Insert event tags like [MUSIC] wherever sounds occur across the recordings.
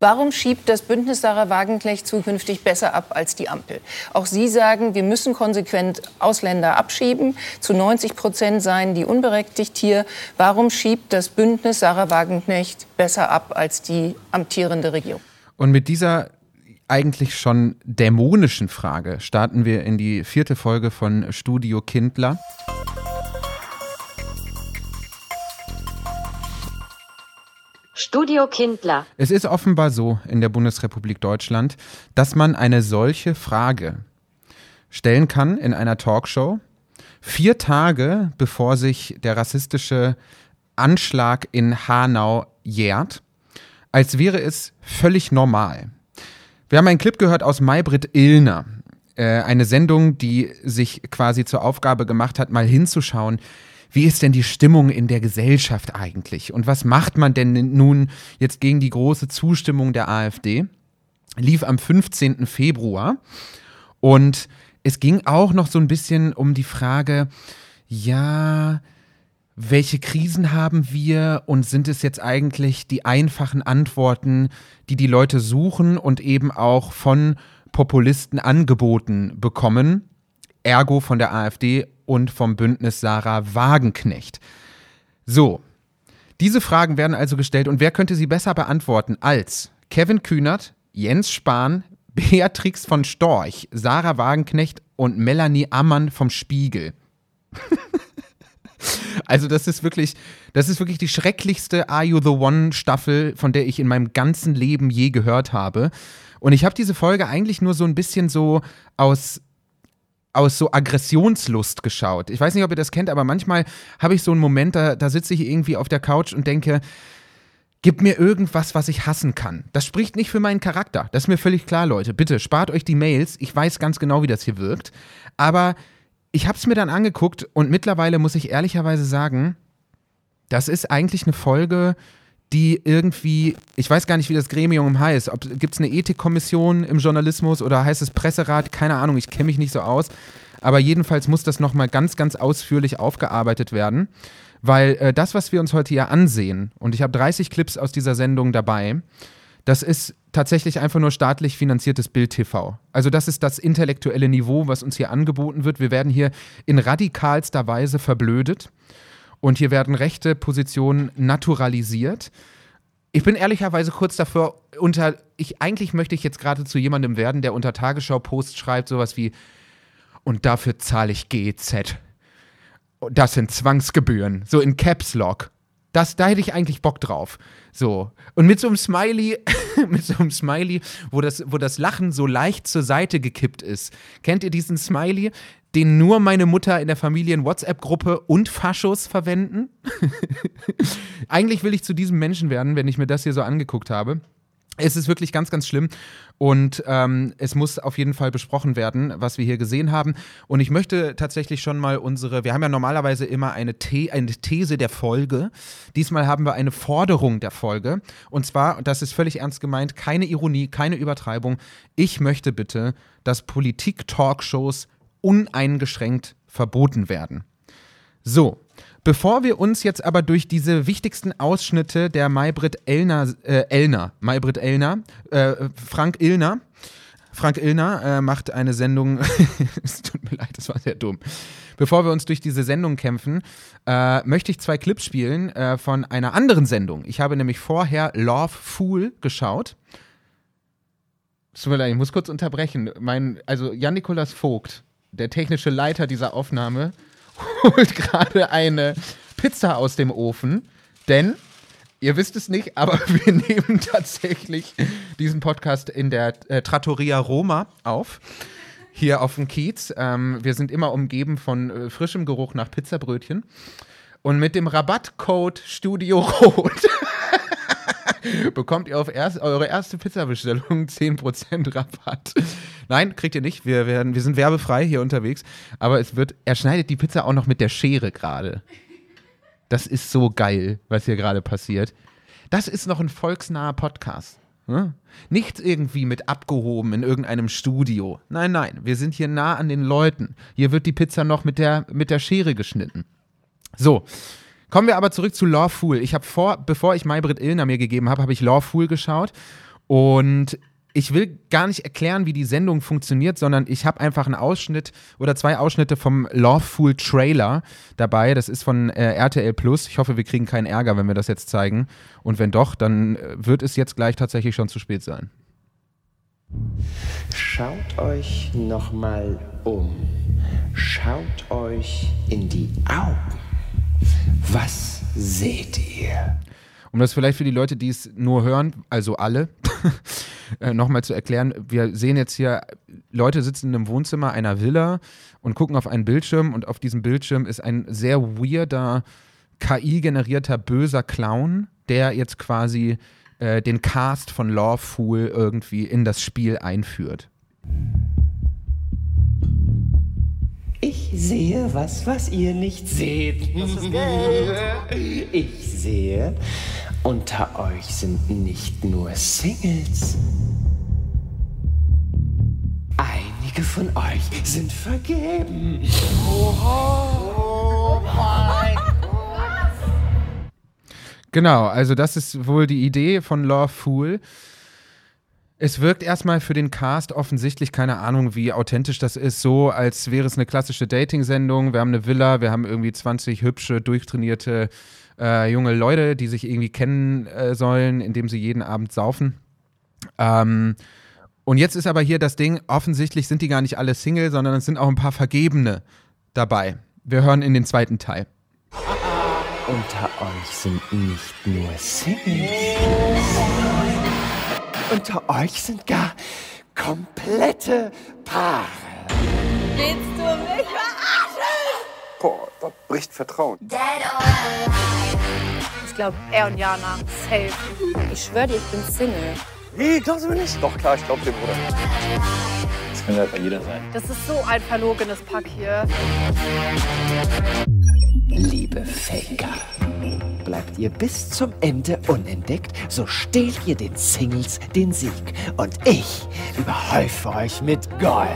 Warum schiebt das Bündnis Sarah Wagenknecht zukünftig besser ab als die Ampel? Auch Sie sagen, wir müssen konsequent Ausländer abschieben. Zu 90 Prozent seien die unberechtigt hier. Warum schiebt das Bündnis Sarah Wagenknecht besser ab als die amtierende Regierung? Und mit dieser eigentlich schon dämonischen Frage starten wir in die vierte Folge von Studio Kindler. Studio Kindler. Es ist offenbar so in der Bundesrepublik Deutschland, dass man eine solche Frage stellen kann in einer Talkshow, vier Tage bevor sich der rassistische Anschlag in Hanau jährt, als wäre es völlig normal. Wir haben einen Clip gehört aus Maybrit Illner, äh, eine Sendung, die sich quasi zur Aufgabe gemacht hat, mal hinzuschauen, wie ist denn die Stimmung in der Gesellschaft eigentlich? Und was macht man denn nun jetzt gegen die große Zustimmung der AfD? Lief am 15. Februar und es ging auch noch so ein bisschen um die Frage, ja, welche Krisen haben wir und sind es jetzt eigentlich die einfachen Antworten, die die Leute suchen und eben auch von Populisten angeboten bekommen, ergo von der AfD und vom Bündnis Sarah Wagenknecht. So, diese Fragen werden also gestellt und wer könnte sie besser beantworten als Kevin Kühnert, Jens Spahn, [LAUGHS] Beatrix von Storch, Sarah Wagenknecht und Melanie Ammann vom Spiegel. [LAUGHS] also das ist wirklich, das ist wirklich die schrecklichste Are You the One Staffel, von der ich in meinem ganzen Leben je gehört habe. Und ich habe diese Folge eigentlich nur so ein bisschen so aus aus so Aggressionslust geschaut. Ich weiß nicht, ob ihr das kennt, aber manchmal habe ich so einen Moment, da, da sitze ich irgendwie auf der Couch und denke, gib mir irgendwas, was ich hassen kann. Das spricht nicht für meinen Charakter. Das ist mir völlig klar, Leute. Bitte spart euch die Mails. Ich weiß ganz genau, wie das hier wirkt. Aber ich habe es mir dann angeguckt und mittlerweile muss ich ehrlicherweise sagen, das ist eigentlich eine Folge, die irgendwie, ich weiß gar nicht, wie das Gremium heißt. Gibt es eine Ethikkommission im Journalismus oder heißt es Presserat? Keine Ahnung, ich kenne mich nicht so aus. Aber jedenfalls muss das nochmal ganz, ganz ausführlich aufgearbeitet werden, weil äh, das, was wir uns heute hier ansehen, und ich habe 30 Clips aus dieser Sendung dabei, das ist tatsächlich einfach nur staatlich finanziertes Bild-TV. Also das ist das intellektuelle Niveau, was uns hier angeboten wird. Wir werden hier in radikalster Weise verblödet. Und hier werden rechte Positionen naturalisiert. Ich bin ehrlicherweise kurz davor, unter, ich, eigentlich möchte ich jetzt gerade zu jemandem werden, der unter Tagesschau-Posts schreibt, sowas wie, und dafür zahle ich GZ. Das sind Zwangsgebühren. So in Caps Lock. Das, da hätte ich eigentlich Bock drauf. So. Und mit so einem Smiley, [LAUGHS] mit so einem Smiley, wo das, wo das Lachen so leicht zur Seite gekippt ist. Kennt ihr diesen Smiley? den nur meine Mutter in der Familien-WhatsApp-Gruppe und Faschos verwenden. [LAUGHS] Eigentlich will ich zu diesem Menschen werden, wenn ich mir das hier so angeguckt habe. Es ist wirklich ganz, ganz schlimm und ähm, es muss auf jeden Fall besprochen werden, was wir hier gesehen haben. Und ich möchte tatsächlich schon mal unsere, wir haben ja normalerweise immer eine, The eine These der Folge. Diesmal haben wir eine Forderung der Folge. Und zwar, das ist völlig ernst gemeint, keine Ironie, keine Übertreibung. Ich möchte bitte, dass Politik-Talkshows uneingeschränkt verboten werden. So, bevor wir uns jetzt aber durch diese wichtigsten Ausschnitte der Maybrit Elner, äh, Elner, Maybrit Elner, äh, Frank Illner, Frank Illner äh, macht eine Sendung, [LAUGHS] es tut mir leid, das war sehr dumm. Bevor wir uns durch diese Sendung kämpfen, äh, möchte ich zwei Clips spielen äh, von einer anderen Sendung. Ich habe nämlich vorher Love Fool geschaut. Tut mir leid, ich muss kurz unterbrechen. Mein, also Jan-Nikolas Vogt, der technische Leiter dieser Aufnahme, [LAUGHS] holt gerade eine Pizza aus dem Ofen, denn ihr wisst es nicht, aber [LAUGHS] wir nehmen tatsächlich diesen Podcast in der äh, Trattoria Roma auf. Hier auf dem Kiez. Ähm, wir sind immer umgeben von äh, frischem Geruch nach Pizzabrötchen. Und mit dem Rabattcode Studio Rot [LAUGHS] [LAUGHS] bekommt ihr auf erst, eure erste Pizzabestellung [LAUGHS] 10% Rabatt. Nein, kriegt ihr nicht. Wir, werden, wir sind werbefrei hier unterwegs. Aber es wird, er schneidet die Pizza auch noch mit der Schere gerade. Das ist so geil, was hier gerade passiert. Das ist noch ein volksnaher Podcast. Hm? Nicht irgendwie mit abgehoben in irgendeinem Studio. Nein, nein, wir sind hier nah an den Leuten. Hier wird die Pizza noch mit der, mit der Schere geschnitten. So, Kommen wir aber zurück zu Lawful. Ich habe vor, bevor ich Maybrit Illner mir gegeben habe, habe ich Lawful geschaut. Und ich will gar nicht erklären, wie die Sendung funktioniert, sondern ich habe einfach einen Ausschnitt oder zwei Ausschnitte vom Lawful Trailer dabei. Das ist von äh, RTL Plus. Ich hoffe, wir kriegen keinen Ärger, wenn wir das jetzt zeigen. Und wenn doch, dann äh, wird es jetzt gleich tatsächlich schon zu spät sein. Schaut euch nochmal um. Schaut euch in die Augen. Was seht ihr? Um das vielleicht für die Leute, die es nur hören, also alle, [LAUGHS] äh, nochmal zu erklären. Wir sehen jetzt hier, Leute sitzen im Wohnzimmer einer Villa und gucken auf einen Bildschirm und auf diesem Bildschirm ist ein sehr weirder, KI-generierter böser Clown, der jetzt quasi äh, den Cast von Lawful irgendwie in das Spiel einführt. Ich sehe was, was ihr nicht seht. [LAUGHS] Ich sehe, unter euch sind nicht nur Singles. Einige von euch sind vergeben. Genau, also das ist wohl die Idee von Lawful. Es wirkt erstmal für den Cast offensichtlich, keine Ahnung, wie authentisch das ist, so als wäre es eine klassische Dating-Sendung. Wir haben eine Villa, wir haben irgendwie 20 hübsche, durchtrainierte äh, junge Leute, die sich irgendwie kennen äh, sollen, indem sie jeden Abend saufen. Ähm, und jetzt ist aber hier das Ding, offensichtlich sind die gar nicht alle Single, sondern es sind auch ein paar Vergebene dabei. Wir hören in den zweiten Teil. Unter euch sind nicht nur Singles. Unter euch sind gar komplette Paare. Willst du mich verarschen? Boah, da bricht Vertrauen. Ich glaube, er und Jana, safe. Ich schwöre dir, ich bin Single. Wie, glaubst du mir nicht? Doch, klar, ich glaub dir, Bruder. Das könnte einfach jeder sein. Das ist so ein verlogenes Pack hier. Faker, bleibt ihr bis zum Ende unentdeckt, so stehlt ihr den Singles den Sieg. Und ich überhäufe euch mit Gold.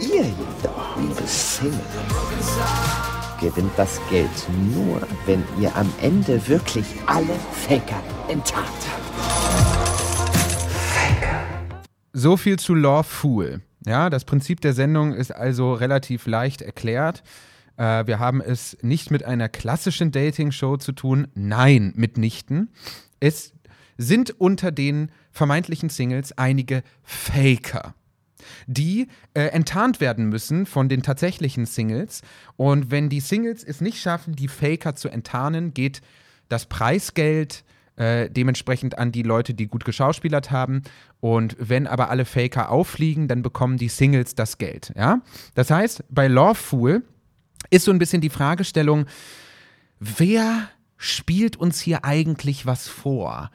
Ihr jedoch, liebe Singles, gewinnt das Geld nur, wenn ihr am Ende wirklich alle Faker enttarnt habt. So viel zu Lawful. Ja, das Prinzip der Sendung ist also relativ leicht erklärt. Äh, wir haben es nicht mit einer klassischen Dating-Show zu tun. Nein, mitnichten. Es sind unter den vermeintlichen Singles einige Faker, die äh, enttarnt werden müssen von den tatsächlichen Singles. Und wenn die Singles es nicht schaffen, die Faker zu enttarnen, geht das Preisgeld äh, dementsprechend an die Leute, die gut geschauspielert haben. Und wenn aber alle Faker auffliegen, dann bekommen die Singles das Geld. Ja? Das heißt, bei Lawful ist so ein bisschen die Fragestellung, wer spielt uns hier eigentlich was vor?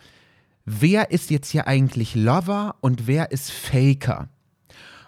Wer ist jetzt hier eigentlich Lover und wer ist Faker?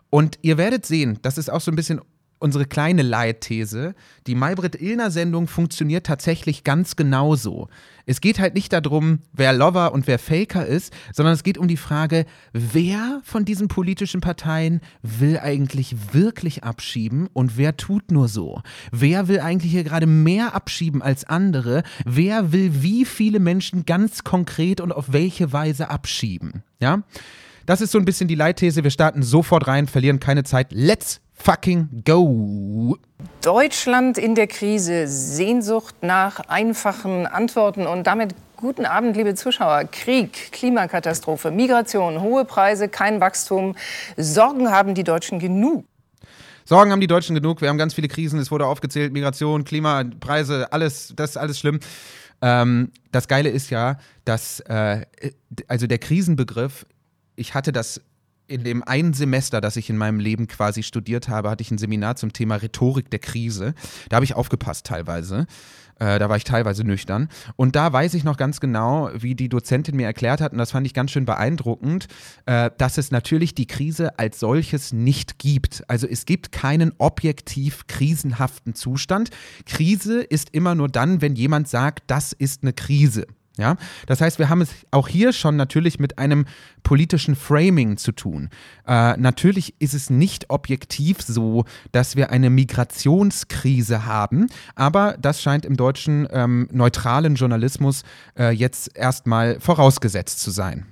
Und ihr werdet sehen, das ist auch so ein bisschen unsere kleine Leitthese. Die Maybrit-Illner-Sendung funktioniert tatsächlich ganz genauso. Es geht halt nicht darum, wer Lover und wer Faker ist, sondern es geht um die Frage, wer von diesen politischen Parteien will eigentlich wirklich abschieben und wer tut nur so? Wer will eigentlich hier gerade mehr abschieben als andere? Wer will wie viele Menschen ganz konkret und auf welche Weise abschieben? Ja? Das ist so ein bisschen die Leitthese. Wir starten sofort rein, verlieren keine Zeit. Let's fucking go. Deutschland in der Krise, Sehnsucht nach einfachen Antworten und damit guten Abend, liebe Zuschauer. Krieg, Klimakatastrophe, Migration, hohe Preise, kein Wachstum. Sorgen haben die Deutschen genug. Sorgen haben die Deutschen genug. Wir haben ganz viele Krisen. Es wurde aufgezählt: Migration, Klima, Preise, alles, das ist alles schlimm. Ähm, das Geile ist ja, dass äh, also der Krisenbegriff, ich hatte das in dem einen Semester, das ich in meinem Leben quasi studiert habe, hatte ich ein Seminar zum Thema Rhetorik der Krise. Da habe ich aufgepasst teilweise. Äh, da war ich teilweise nüchtern. Und da weiß ich noch ganz genau, wie die Dozentin mir erklärt hat, und das fand ich ganz schön beeindruckend, äh, dass es natürlich die Krise als solches nicht gibt. Also es gibt keinen objektiv krisenhaften Zustand. Krise ist immer nur dann, wenn jemand sagt, das ist eine Krise. Ja, das heißt, wir haben es auch hier schon natürlich mit einem politischen Framing zu tun. Äh, natürlich ist es nicht objektiv so, dass wir eine Migrationskrise haben, aber das scheint im deutschen ähm, neutralen Journalismus äh, jetzt erstmal vorausgesetzt zu sein.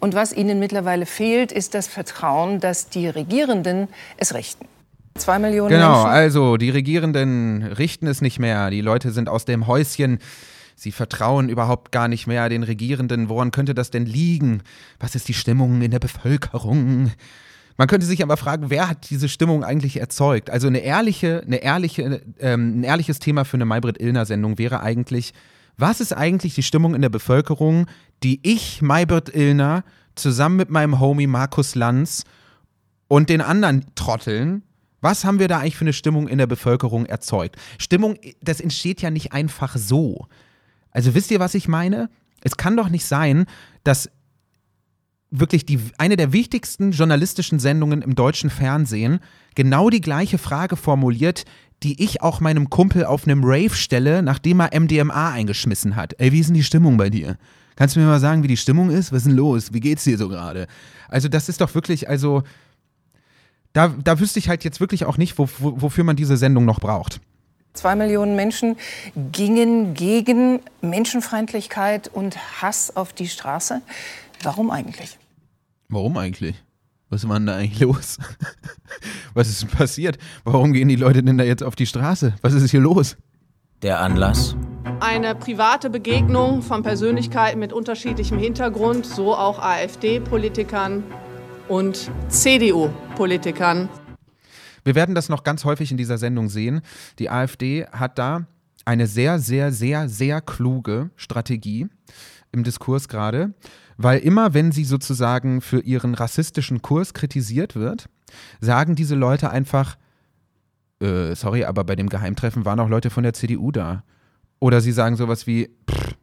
Und was Ihnen mittlerweile fehlt, ist das Vertrauen, dass die Regierenden es richten. Zwei Millionen genau, Menschen. Genau, also die Regierenden richten es nicht mehr. Die Leute sind aus dem Häuschen. Sie vertrauen überhaupt gar nicht mehr den Regierenden. Woran könnte das denn liegen? Was ist die Stimmung in der Bevölkerung? Man könnte sich aber fragen, wer hat diese Stimmung eigentlich erzeugt? Also eine ehrliche, eine ehrliche, ähm, ein ehrliches Thema für eine Maybrit Illner-Sendung wäre eigentlich, was ist eigentlich die Stimmung in der Bevölkerung, die ich, Maybrit Illner, zusammen mit meinem Homie Markus Lanz und den anderen Trotteln, was haben wir da eigentlich für eine Stimmung in der Bevölkerung erzeugt? Stimmung, das entsteht ja nicht einfach so. Also wisst ihr, was ich meine? Es kann doch nicht sein, dass wirklich die, eine der wichtigsten journalistischen Sendungen im deutschen Fernsehen genau die gleiche Frage formuliert, die ich auch meinem Kumpel auf einem Rave stelle, nachdem er MDMA eingeschmissen hat. Ey, wie ist denn die Stimmung bei dir? Kannst du mir mal sagen, wie die Stimmung ist? Was ist denn los? Wie geht's dir so gerade? Also, das ist doch wirklich, also, da, da wüsste ich halt jetzt wirklich auch nicht, wo, wo, wofür man diese Sendung noch braucht. Zwei Millionen Menschen gingen gegen Menschenfeindlichkeit und Hass auf die Straße. Warum eigentlich? Warum eigentlich? Was war denn da eigentlich los? [LAUGHS] Was ist passiert? Warum gehen die Leute denn da jetzt auf die Straße? Was ist hier los? Der Anlass? Eine private Begegnung von Persönlichkeiten mit unterschiedlichem Hintergrund, so auch AfD-Politikern und CDU-Politikern. Wir werden das noch ganz häufig in dieser Sendung sehen. Die AfD hat da eine sehr, sehr, sehr, sehr kluge Strategie im Diskurs gerade, weil immer, wenn sie sozusagen für ihren rassistischen Kurs kritisiert wird, sagen diese Leute einfach, äh, sorry, aber bei dem Geheimtreffen waren auch Leute von der CDU da. Oder sie sagen sowas wie, pff,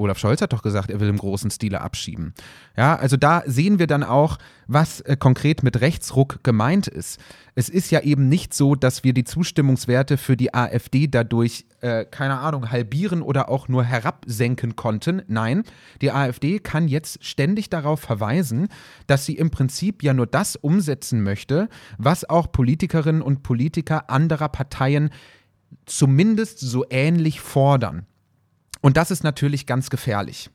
Olaf Scholz hat doch gesagt, er will im großen Stile abschieben. Ja, also da sehen wir dann auch, was äh, konkret mit Rechtsruck gemeint ist. Es ist ja eben nicht so, dass wir die Zustimmungswerte für die AfD dadurch, äh, keine Ahnung, halbieren oder auch nur herabsenken konnten. Nein, die AfD kann jetzt ständig darauf verweisen, dass sie im Prinzip ja nur das umsetzen möchte, was auch Politikerinnen und Politiker anderer Parteien zumindest so ähnlich fordern. Und das ist natürlich ganz gefährlich.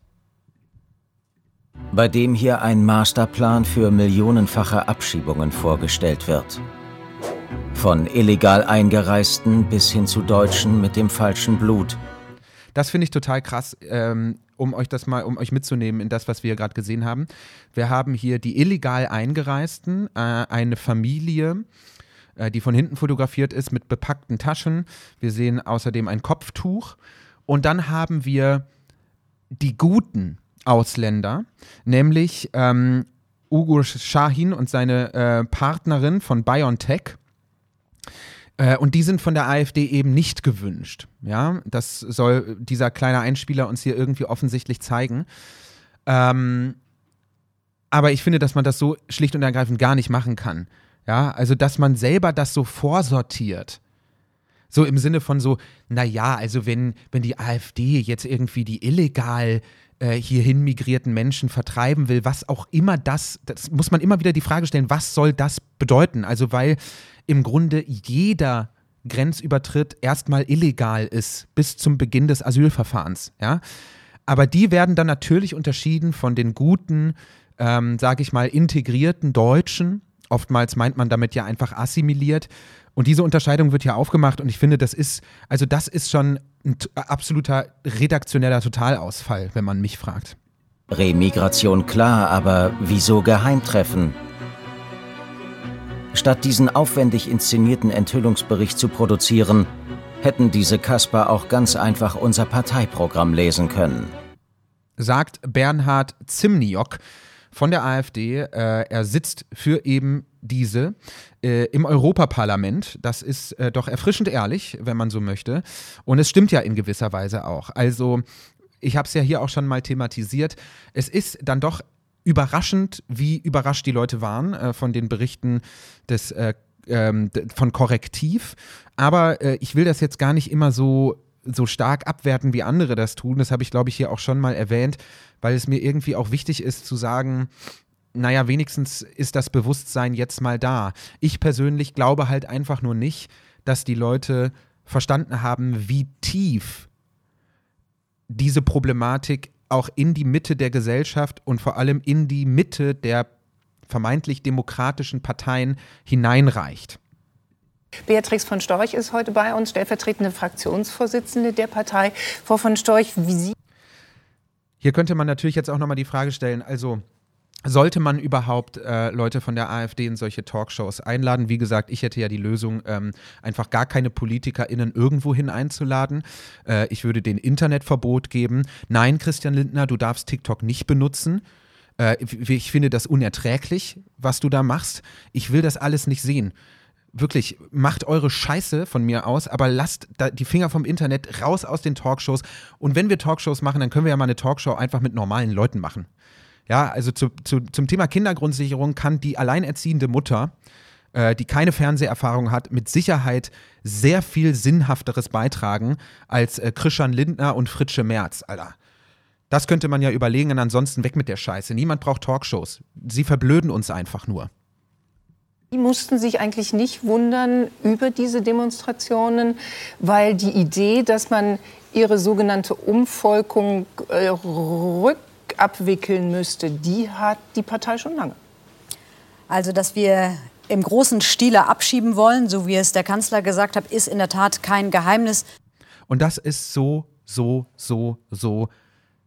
Bei dem hier ein Masterplan für millionenfache Abschiebungen vorgestellt wird. Von illegal Eingereisten bis hin zu Deutschen mit dem falschen Blut. Das finde ich total krass, ähm, um euch das mal, um euch mitzunehmen in das, was wir gerade gesehen haben. Wir haben hier die illegal Eingereisten, äh, eine Familie, äh, die von hinten fotografiert ist mit bepackten Taschen. Wir sehen außerdem ein Kopftuch und dann haben wir die guten Ausländer, nämlich ähm, Ugo Shahin und seine äh, Partnerin von BioNTech. Äh, und die sind von der AfD eben nicht gewünscht. Ja, das soll dieser kleine Einspieler uns hier irgendwie offensichtlich zeigen. Ähm, aber ich finde, dass man das so schlicht und ergreifend gar nicht machen kann. Ja, also dass man selber das so vorsortiert. So im Sinne von so, naja, also wenn, wenn die AfD jetzt irgendwie die illegal äh, hierhin migrierten Menschen vertreiben will, was auch immer das, das muss man immer wieder die Frage stellen, was soll das bedeuten? Also weil im Grunde jeder Grenzübertritt erstmal illegal ist bis zum Beginn des Asylverfahrens, ja. Aber die werden dann natürlich unterschieden von den guten, ähm, sage ich mal, integrierten Deutschen. Oftmals meint man damit ja einfach assimiliert und diese Unterscheidung wird ja aufgemacht und ich finde, das ist, also das ist schon ein absoluter redaktioneller Totalausfall, wenn man mich fragt. Remigration klar, aber wieso Geheimtreffen? Statt diesen aufwendig inszenierten Enthüllungsbericht zu produzieren, hätten diese Kasper auch ganz einfach unser Parteiprogramm lesen können. Sagt Bernhard Zimniok von der AfD. Äh, er sitzt für eben diese äh, im Europaparlament. Das ist äh, doch erfrischend ehrlich, wenn man so möchte. Und es stimmt ja in gewisser Weise auch. Also, ich habe es ja hier auch schon mal thematisiert. Es ist dann doch überraschend, wie überrascht die Leute waren äh, von den Berichten des ähm, von Korrektiv. Aber äh, ich will das jetzt gar nicht immer so so stark abwerten, wie andere das tun. Das habe ich, glaube ich, hier auch schon mal erwähnt, weil es mir irgendwie auch wichtig ist zu sagen, naja, wenigstens ist das Bewusstsein jetzt mal da. Ich persönlich glaube halt einfach nur nicht, dass die Leute verstanden haben, wie tief diese Problematik auch in die Mitte der Gesellschaft und vor allem in die Mitte der vermeintlich demokratischen Parteien hineinreicht. Beatrix von Storch ist heute bei uns, stellvertretende Fraktionsvorsitzende der Partei. Frau von Storch, wie Sie. Hier könnte man natürlich jetzt auch nochmal die Frage stellen, also sollte man überhaupt äh, Leute von der AfD in solche Talkshows einladen? Wie gesagt, ich hätte ja die Lösung, ähm, einfach gar keine PolitikerInnen irgendwohin einzuladen. Äh, ich würde den Internetverbot geben. Nein, Christian Lindner, du darfst TikTok nicht benutzen. Äh, ich finde das unerträglich, was du da machst. Ich will das alles nicht sehen wirklich, macht eure Scheiße von mir aus, aber lasst die Finger vom Internet raus aus den Talkshows. Und wenn wir Talkshows machen, dann können wir ja mal eine Talkshow einfach mit normalen Leuten machen. Ja, also zu, zu, zum Thema Kindergrundsicherung kann die alleinerziehende Mutter, äh, die keine Fernseherfahrung hat, mit Sicherheit sehr viel Sinnhafteres beitragen als äh, Christian Lindner und Fritsche Merz, Alter. Das könnte man ja überlegen und ansonsten weg mit der Scheiße. Niemand braucht Talkshows. Sie verblöden uns einfach nur. Die mussten sich eigentlich nicht wundern über diese Demonstrationen, weil die Idee, dass man ihre sogenannte Umvolkung äh, rück abwickeln müsste, die hat die Partei schon lange. Also, dass wir im großen Stile abschieben wollen, so wie es der Kanzler gesagt hat, ist in der Tat kein Geheimnis. Und das ist so, so, so, so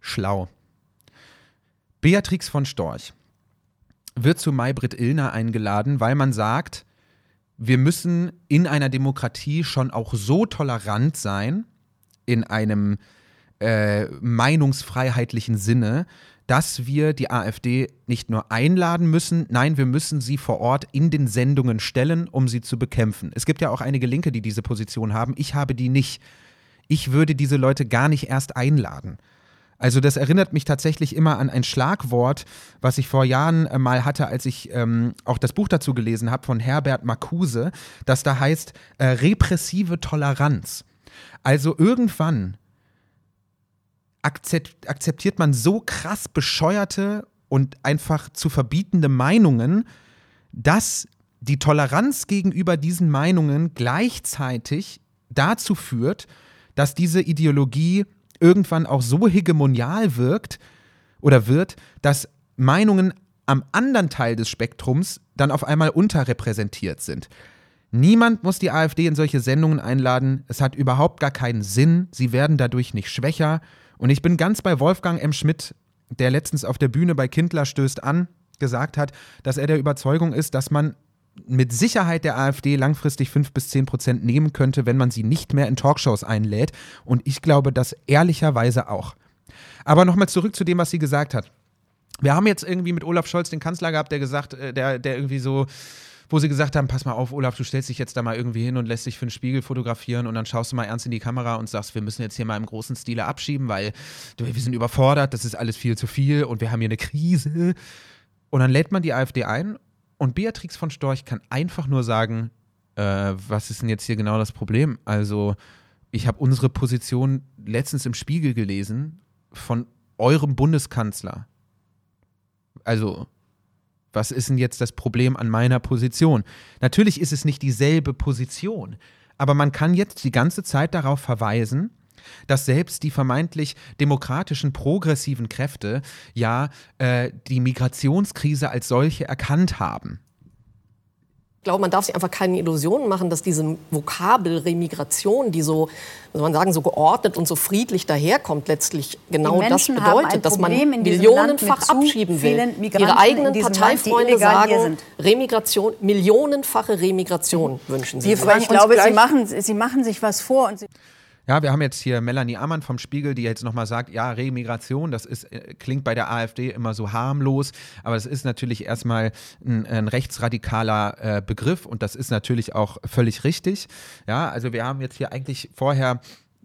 schlau. Beatrix von Storch wird zu Maybrit Illner eingeladen, weil man sagt, wir müssen in einer Demokratie schon auch so tolerant sein, in einem äh, meinungsfreiheitlichen Sinne, dass wir die AfD nicht nur einladen müssen, nein, wir müssen sie vor Ort in den Sendungen stellen, um sie zu bekämpfen. Es gibt ja auch einige Linke, die diese Position haben. Ich habe die nicht. Ich würde diese Leute gar nicht erst einladen. Also das erinnert mich tatsächlich immer an ein Schlagwort, was ich vor Jahren äh, mal hatte, als ich ähm, auch das Buch dazu gelesen habe von Herbert Marcuse, das da heißt äh, repressive Toleranz. Also irgendwann akzeptiert man so krass bescheuerte und einfach zu verbietende Meinungen, dass die Toleranz gegenüber diesen Meinungen gleichzeitig dazu führt, dass diese Ideologie irgendwann auch so hegemonial wirkt oder wird, dass Meinungen am anderen Teil des Spektrums dann auf einmal unterrepräsentiert sind. Niemand muss die AfD in solche Sendungen einladen. Es hat überhaupt gar keinen Sinn. Sie werden dadurch nicht schwächer. Und ich bin ganz bei Wolfgang M. Schmidt, der letztens auf der Bühne bei Kindler stößt an, gesagt hat, dass er der Überzeugung ist, dass man mit Sicherheit der AfD langfristig 5 bis 10 Prozent nehmen könnte, wenn man sie nicht mehr in Talkshows einlädt. Und ich glaube das ehrlicherweise auch. Aber nochmal zurück zu dem, was sie gesagt hat. Wir haben jetzt irgendwie mit Olaf Scholz den Kanzler gehabt, der gesagt, äh, der, der irgendwie so wo sie gesagt haben, pass mal auf, Olaf, du stellst dich jetzt da mal irgendwie hin und lässt dich für den Spiegel fotografieren und dann schaust du mal ernst in die Kamera und sagst, wir müssen jetzt hier mal im großen Stile abschieben, weil wir sind überfordert, das ist alles viel zu viel und wir haben hier eine Krise. Und dann lädt man die AfD ein und Beatrix von Storch kann einfach nur sagen, äh, was ist denn jetzt hier genau das Problem? Also, ich habe unsere Position letztens im Spiegel gelesen von eurem Bundeskanzler. Also, was ist denn jetzt das Problem an meiner Position? Natürlich ist es nicht dieselbe Position, aber man kann jetzt die ganze Zeit darauf verweisen, dass selbst die vermeintlich demokratischen, progressiven Kräfte ja äh, die Migrationskrise als solche erkannt haben. Ich glaube, man darf sich einfach keine Illusionen machen, dass diese Vokabel Remigration, die so, muss man sagen, so geordnet und so friedlich daherkommt, letztlich genau das bedeutet, dass man millionenfach abschieben will. Ihre eigenen Parteifreunde sagen, Remigration, millionenfache Remigration wünschen sie. Sie ich glaube, sie machen, sie machen sich was vor. Und sie ja, wir haben jetzt hier Melanie Ammann vom Spiegel, die jetzt nochmal sagt, ja, Remigration, das ist, äh, klingt bei der AfD immer so harmlos, aber es ist natürlich erstmal ein, ein rechtsradikaler äh, Begriff und das ist natürlich auch völlig richtig. Ja, also wir haben jetzt hier eigentlich vorher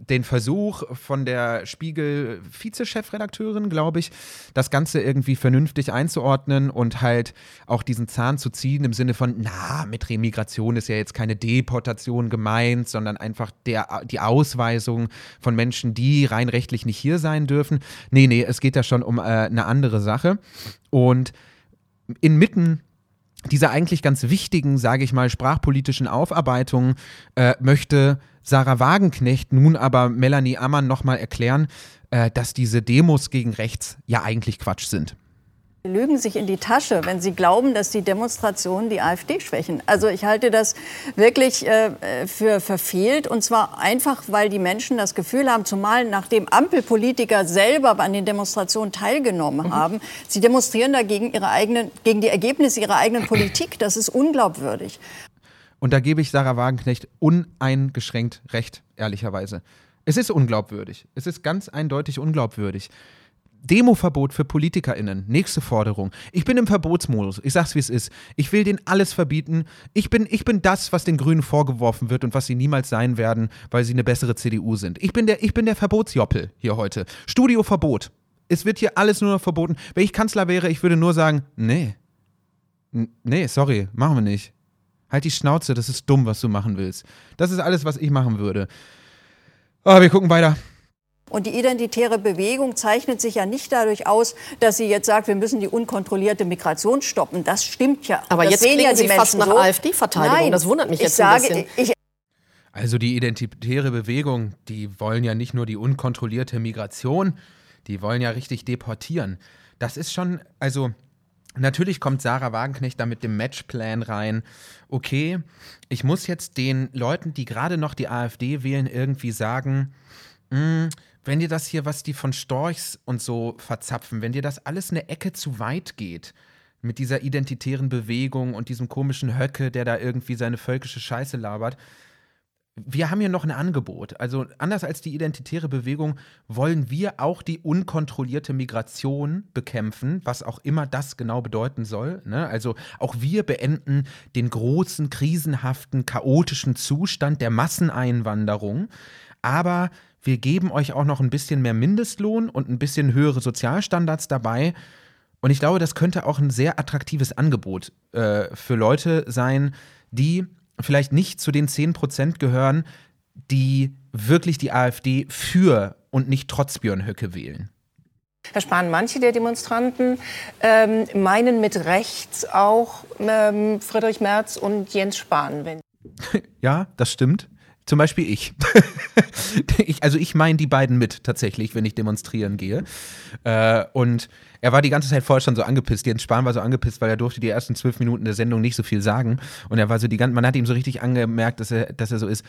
den Versuch von der Spiegel-Vize-Chefredakteurin, glaube ich, das Ganze irgendwie vernünftig einzuordnen und halt auch diesen Zahn zu ziehen im Sinne von, na, mit Remigration ist ja jetzt keine Deportation gemeint, sondern einfach der, die Ausweisung von Menschen, die rein rechtlich nicht hier sein dürfen. Nee, nee, es geht ja schon um äh, eine andere Sache. Und inmitten dieser eigentlich ganz wichtigen, sage ich mal, sprachpolitischen Aufarbeitung äh, möchte Sarah Wagenknecht nun aber Melanie Ammann nochmal erklären, äh, dass diese Demos gegen rechts ja eigentlich Quatsch sind. Sie lügen sich in die Tasche, wenn sie glauben, dass die Demonstrationen die AfD schwächen. Also ich halte das wirklich äh, für verfehlt und zwar einfach, weil die Menschen das Gefühl haben, zumal nachdem Ampelpolitiker selber an den Demonstrationen teilgenommen mhm. haben, sie demonstrieren dagegen ihre eigenen, gegen die Ergebnisse ihrer eigenen [CLEARS THROAT] Politik. Das ist unglaubwürdig. Und da gebe ich Sarah Wagenknecht uneingeschränkt recht, ehrlicherweise. Es ist unglaubwürdig. Es ist ganz eindeutig unglaubwürdig. Demoverbot für PolitikerInnen. Nächste Forderung. Ich bin im Verbotsmodus. Ich sag's wie es ist. Ich will denen alles verbieten. Ich bin, ich bin das, was den Grünen vorgeworfen wird und was sie niemals sein werden, weil sie eine bessere CDU sind. Ich bin der, ich bin der Verbotsjoppel hier heute. Studioverbot. Es wird hier alles nur noch verboten. Wenn ich Kanzler wäre, ich würde nur sagen, nee. Nee, sorry, machen wir nicht. Halt die Schnauze, das ist dumm, was du machen willst. Das ist alles, was ich machen würde. Aber oh, wir gucken weiter. Und die identitäre Bewegung zeichnet sich ja nicht dadurch aus, dass sie jetzt sagt, wir müssen die unkontrollierte Migration stoppen. Das stimmt ja. Aber das jetzt sehen ja Sie fast nach so. AfD-Verteidigung. Das wundert mich jetzt sage, ein bisschen. Ich, also die identitäre Bewegung, die wollen ja nicht nur die unkontrollierte Migration, die wollen ja richtig deportieren. Das ist schon, also natürlich kommt Sarah Wagenknecht da mit dem Matchplan rein. Okay, ich muss jetzt den Leuten, die gerade noch die AfD wählen, irgendwie sagen, mh, hm, wenn dir das hier, was die von Storchs und so verzapfen, wenn dir das alles eine Ecke zu weit geht, mit dieser identitären Bewegung und diesem komischen Höcke, der da irgendwie seine völkische Scheiße labert, wir haben hier noch ein Angebot. Also anders als die identitäre Bewegung wollen wir auch die unkontrollierte Migration bekämpfen, was auch immer das genau bedeuten soll. Ne? Also auch wir beenden den großen, krisenhaften, chaotischen Zustand der Masseneinwanderung. Aber wir geben euch auch noch ein bisschen mehr Mindestlohn und ein bisschen höhere Sozialstandards dabei. Und ich glaube, das könnte auch ein sehr attraktives Angebot äh, für Leute sein, die vielleicht nicht zu den 10% gehören, die wirklich die AfD für und nicht trotz Björn Höcke wählen. Herr Spahn, manche der Demonstranten ähm, meinen mit rechts auch ähm, Friedrich Merz und Jens Spahn. [LAUGHS] Ja, das stimmt. Zum Beispiel ich. [LAUGHS] ich also ich meine die beiden mit tatsächlich, wenn ich demonstrieren gehe. Äh, und er war die ganze Zeit vorher schon so angepisst. Jens Spahn war so angepisst, weil er durfte die ersten zwölf Minuten der Sendung nicht so viel sagen. Und er war so die ganze, man hat ihm so richtig angemerkt, dass er, dass er so ist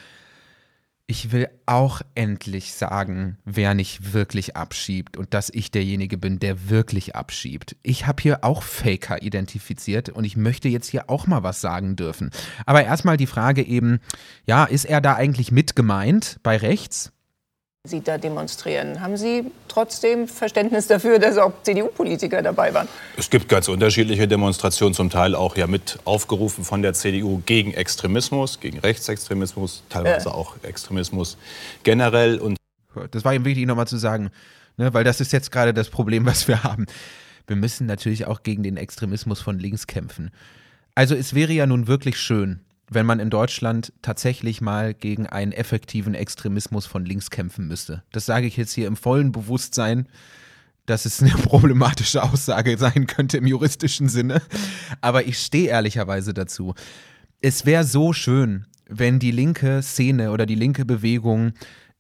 ich will auch endlich sagen, wer nicht wirklich abschiebt und dass ich derjenige bin, der wirklich abschiebt. Ich habe hier auch Faker identifiziert und ich möchte jetzt hier auch mal was sagen dürfen. Aber erstmal die Frage eben, ja, ist er da eigentlich mit gemeint bei rechts? Sie da demonstrieren. Haben Sie trotzdem Verständnis dafür, dass auch CDU-Politiker dabei waren? Es gibt ganz unterschiedliche Demonstrationen, zum Teil auch ja mit aufgerufen von der CDU gegen Extremismus, gegen Rechtsextremismus, teilweise äh. auch Extremismus generell. Und das war ihm wichtig, nochmal zu sagen, ne, weil das ist jetzt gerade das Problem, was wir haben. Wir müssen natürlich auch gegen den Extremismus von links kämpfen. Also es wäre ja nun wirklich schön, wenn man in Deutschland tatsächlich mal gegen einen effektiven Extremismus von links kämpfen müsste. Das sage ich jetzt hier im vollen Bewusstsein, dass es eine [LAUGHS] problematische Aussage sein könnte im juristischen Sinne. Aber ich stehe ehrlicherweise dazu. Es wäre so schön, wenn die linke Szene oder die linke Bewegung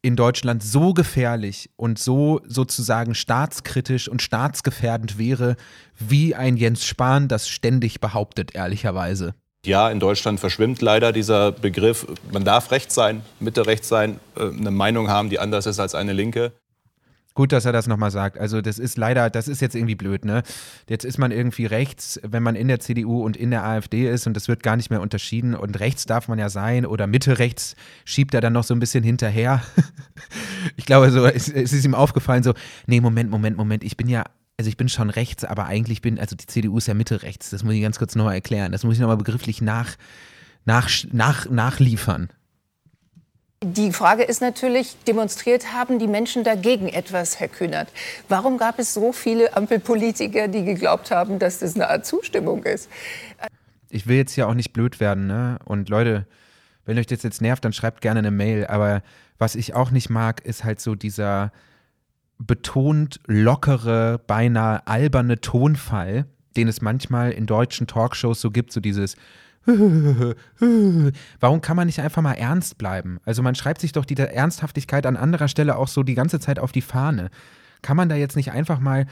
in Deutschland so gefährlich und so sozusagen staatskritisch und staatsgefährdend wäre, wie ein Jens Spahn das ständig behauptet, ehrlicherweise. Ja, in Deutschland verschwimmt leider dieser Begriff. Man darf rechts sein, Mitte rechts sein, äh, eine Meinung haben, die anders ist als eine Linke. Gut, dass er das nochmal sagt. Also das ist leider, das ist jetzt irgendwie blöd, ne? Jetzt ist man irgendwie rechts, wenn man in der CDU und in der AfD ist und das wird gar nicht mehr unterschieden und rechts darf man ja sein oder Mitte rechts schiebt er dann noch so ein bisschen hinterher. [LAUGHS] ich glaube, so es, es ist ihm aufgefallen so, nee, Moment, Moment, Moment, ich bin ja also ich bin schon rechts, aber eigentlich bin, also die CDU ist ja Mitte rechts. Das muss ich ganz kurz nochmal erklären. Das muss ich nochmal begrifflich nach, nach, nach, nachliefern. Die Frage ist natürlich, demonstriert haben die Menschen dagegen etwas, Herr Kühnert. Warum gab es so viele Ampelpolitiker, die geglaubt haben, dass das eine Art Zustimmung ist? Ich will jetzt ja auch nicht blöd werden, ne? Und Leute, wenn euch das jetzt nervt, dann schreibt gerne eine Mail. Aber was ich auch nicht mag, ist halt so dieser betont lockere, beinahe alberne Tonfall, den es manchmal in deutschen Talkshows so gibt, so dieses [LAUGHS] Warum kann man nicht einfach mal ernst bleiben? Also man schreibt sich doch die Ernsthaftigkeit an anderer Stelle auch so die ganze Zeit auf die Fahne. Kann man da jetzt nicht einfach mal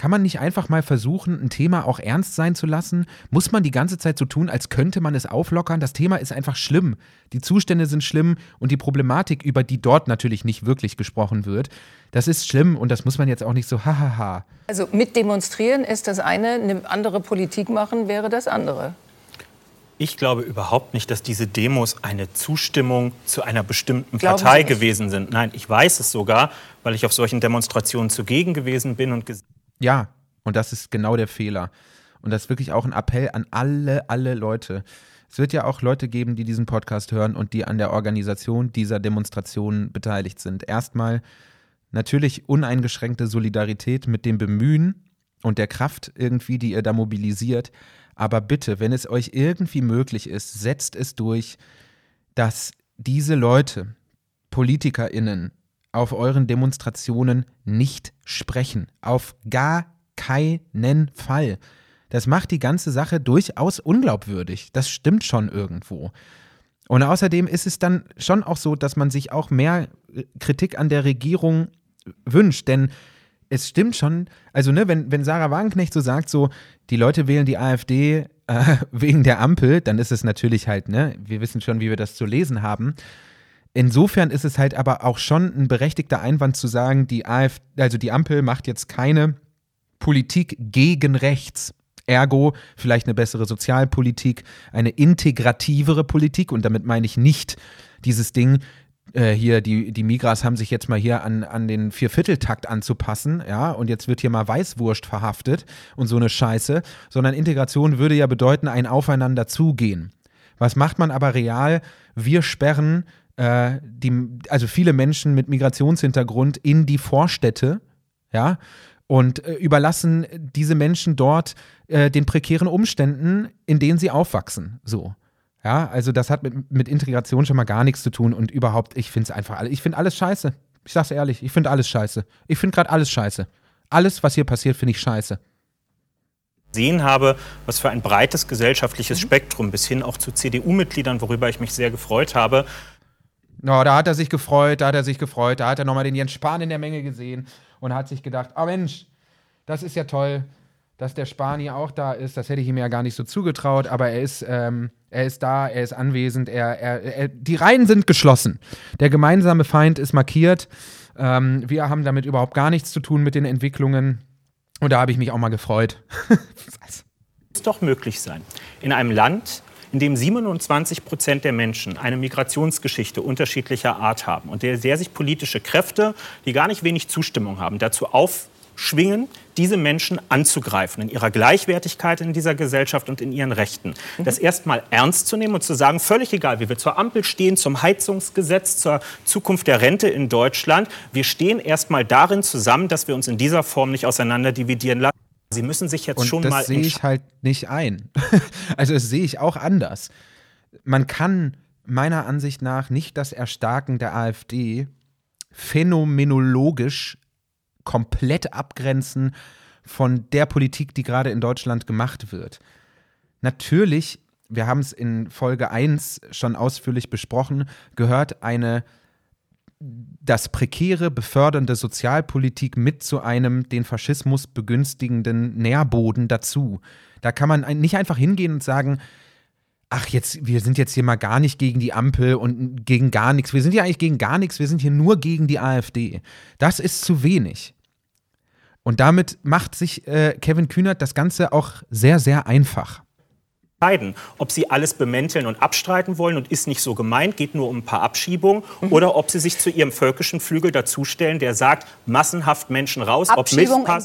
kann man nicht einfach mal versuchen, ein Thema auch ernst sein zu lassen? Muss man die ganze Zeit so tun, als könnte man es auflockern? Das Thema ist einfach schlimm. Die Zustände sind schlimm und die Problematik, über die dort natürlich nicht wirklich gesprochen wird, das ist schlimm und das muss man jetzt auch nicht so hahaha. Also mit demonstrieren ist das eine, eine andere Politik machen wäre das andere. Ich glaube überhaupt nicht, dass diese Demos eine Zustimmung zu einer bestimmten Glauben Partei gewesen sind. Nein, ich weiß es sogar, weil ich auf solchen Demonstrationen zugegen gewesen bin und ja, und das ist genau der Fehler. Und das ist wirklich auch ein Appell an alle, alle Leute. Es wird ja auch Leute geben, die diesen Podcast hören und die an der Organisation dieser Demonstrationen beteiligt sind. Erstmal natürlich uneingeschränkte Solidarität mit dem Bemühen und der Kraft irgendwie, die ihr da mobilisiert. Aber bitte, wenn es euch irgendwie möglich ist, setzt es durch, dass diese Leute, PolitikerInnen, auf euren Demonstrationen nicht sprechen. Auf gar keinen Fall. Das macht die ganze Sache durchaus unglaubwürdig. Das stimmt schon irgendwo. Und außerdem ist es dann schon auch so, dass man sich auch mehr äh, Kritik an der Regierung wünscht. Denn es stimmt schon, also ne, wenn, wenn Sarah Wagenknecht so sagt, so, die Leute wählen die AfD äh, [LAUGHS] wegen der Ampel, dann ist es natürlich halt, ne, wir wissen schon, wie wir das zu lesen haben. Insofern ist es halt aber auch schon ein berechtigter Einwand zu sagen, die AfD, also die Ampel macht jetzt keine Politik gegen rechts. Ergo vielleicht eine bessere Sozialpolitik, eine integrativere Politik. Und damit meine ich nicht dieses Ding, äh, hier, die, die Migras haben sich jetzt mal hier an, an den Viervierteltakt anzupassen, ja, und jetzt wird hier mal Weißwurst verhaftet und so eine Scheiße, sondern Integration würde ja bedeuten, ein Aufeinander zugehen. Was macht man aber real? Wir sperren äh, die, also viele Menschen mit Migrationshintergrund in die Vorstädte, ja, und äh, überlassen diese Menschen dort äh, den prekären Umständen, in denen sie aufwachsen. So. Ja, also das hat mit, mit Integration schon mal gar nichts zu tun und überhaupt, ich finde es einfach alles, ich finde alles scheiße. Ich sag's ehrlich, ich finde alles scheiße. Ich finde gerade alles scheiße. Alles, was hier passiert, finde ich scheiße sehen habe, was für ein breites gesellschaftliches. Spektrum bis hin auch zu CDU-Mitgliedern, worüber ich mich sehr gefreut habe, No, da hat er sich gefreut, da hat er sich gefreut, da hat er nochmal den Jens Spahn in der Menge gesehen und hat sich gedacht, oh Mensch, das ist ja toll, dass der Spahn hier auch da ist. Das hätte ich ihm ja gar nicht so zugetraut, aber er ist, ähm, er ist da, er ist anwesend, er, er, er, die Reihen sind geschlossen. Der gemeinsame Feind ist markiert. Ähm, wir haben damit überhaupt gar nichts zu tun mit den Entwicklungen. Und da habe ich mich auch mal gefreut. [LAUGHS] es doch möglich sein, in einem Land, in dem 27 Prozent der Menschen eine Migrationsgeschichte unterschiedlicher Art haben und der sehr sich politische Kräfte, die gar nicht wenig Zustimmung haben, dazu aufschwingen, diese Menschen anzugreifen in ihrer Gleichwertigkeit in dieser Gesellschaft und in ihren Rechten. Mhm. Das erstmal ernst zu nehmen und zu sagen, völlig egal, wie wir zur Ampel stehen, zum Heizungsgesetz, zur Zukunft der Rente in Deutschland, wir stehen erstmal darin zusammen, dass wir uns in dieser Form nicht auseinander dividieren lassen. Sie müssen sich jetzt und schon das mal. Das sehe ich halt nicht ein. [LAUGHS] also, das sehe ich auch anders. Man kann meiner Ansicht nach nicht das Erstarken der AfD phänomenologisch komplett abgrenzen von der Politik, die gerade in Deutschland gemacht wird. Natürlich, wir haben es in Folge 1 schon ausführlich besprochen, gehört eine das prekäre, befördernde Sozialpolitik mit zu einem den Faschismus begünstigenden Nährboden dazu. Da kann man nicht einfach hingehen und sagen, ach jetzt, wir sind jetzt hier mal gar nicht gegen die Ampel und gegen gar nichts. Wir sind ja eigentlich gegen gar nichts, wir sind hier nur gegen die AfD. Das ist zu wenig. Und damit macht sich äh, Kevin Kühnert das Ganze auch sehr, sehr einfach entscheiden, ob sie alles bemänteln und abstreiten wollen und ist nicht so gemeint, geht nur um ein paar Abschiebungen, mhm. oder ob sie sich zu ihrem völkischen Flügel dazustellen, der sagt, massenhaft Menschen raus, ob Misspass.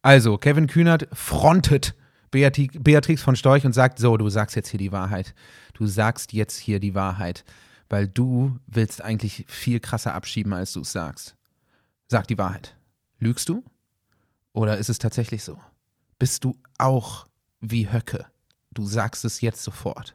Also, Kevin Kühnert frontet Beatrix von Storch und sagt, so, du sagst jetzt hier die Wahrheit. Du sagst jetzt hier die Wahrheit. weil du willst eigentlich viel krasser abschieben, als du es sagst. Sag die Wahrheit. Lügst du? Oder ist es tatsächlich so? Bist du auch wie Höcke? Du sagst es jetzt sofort.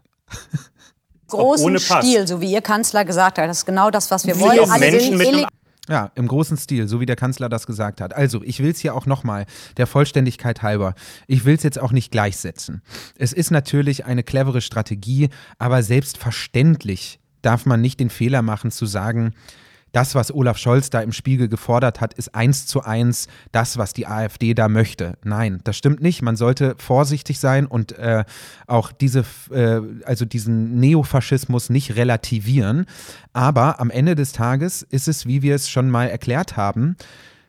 Großen Stil, so wie Ihr Kanzler gesagt hat. Das ist genau das, was wir wollen. Alle Menschen sind ja, im großen Stil, so wie der Kanzler das gesagt hat. Also, ich will es hier auch nochmal, der Vollständigkeit halber, ich will es jetzt auch nicht gleichsetzen. Es ist natürlich eine clevere Strategie, aber selbstverständlich darf man nicht den Fehler machen zu sagen, das, was Olaf Scholz da im Spiegel gefordert hat, ist eins zu eins das, was die AfD da möchte. Nein, das stimmt nicht. Man sollte vorsichtig sein und äh, auch diese, äh, also diesen Neofaschismus nicht relativieren. Aber am Ende des Tages ist es, wie wir es schon mal erklärt haben,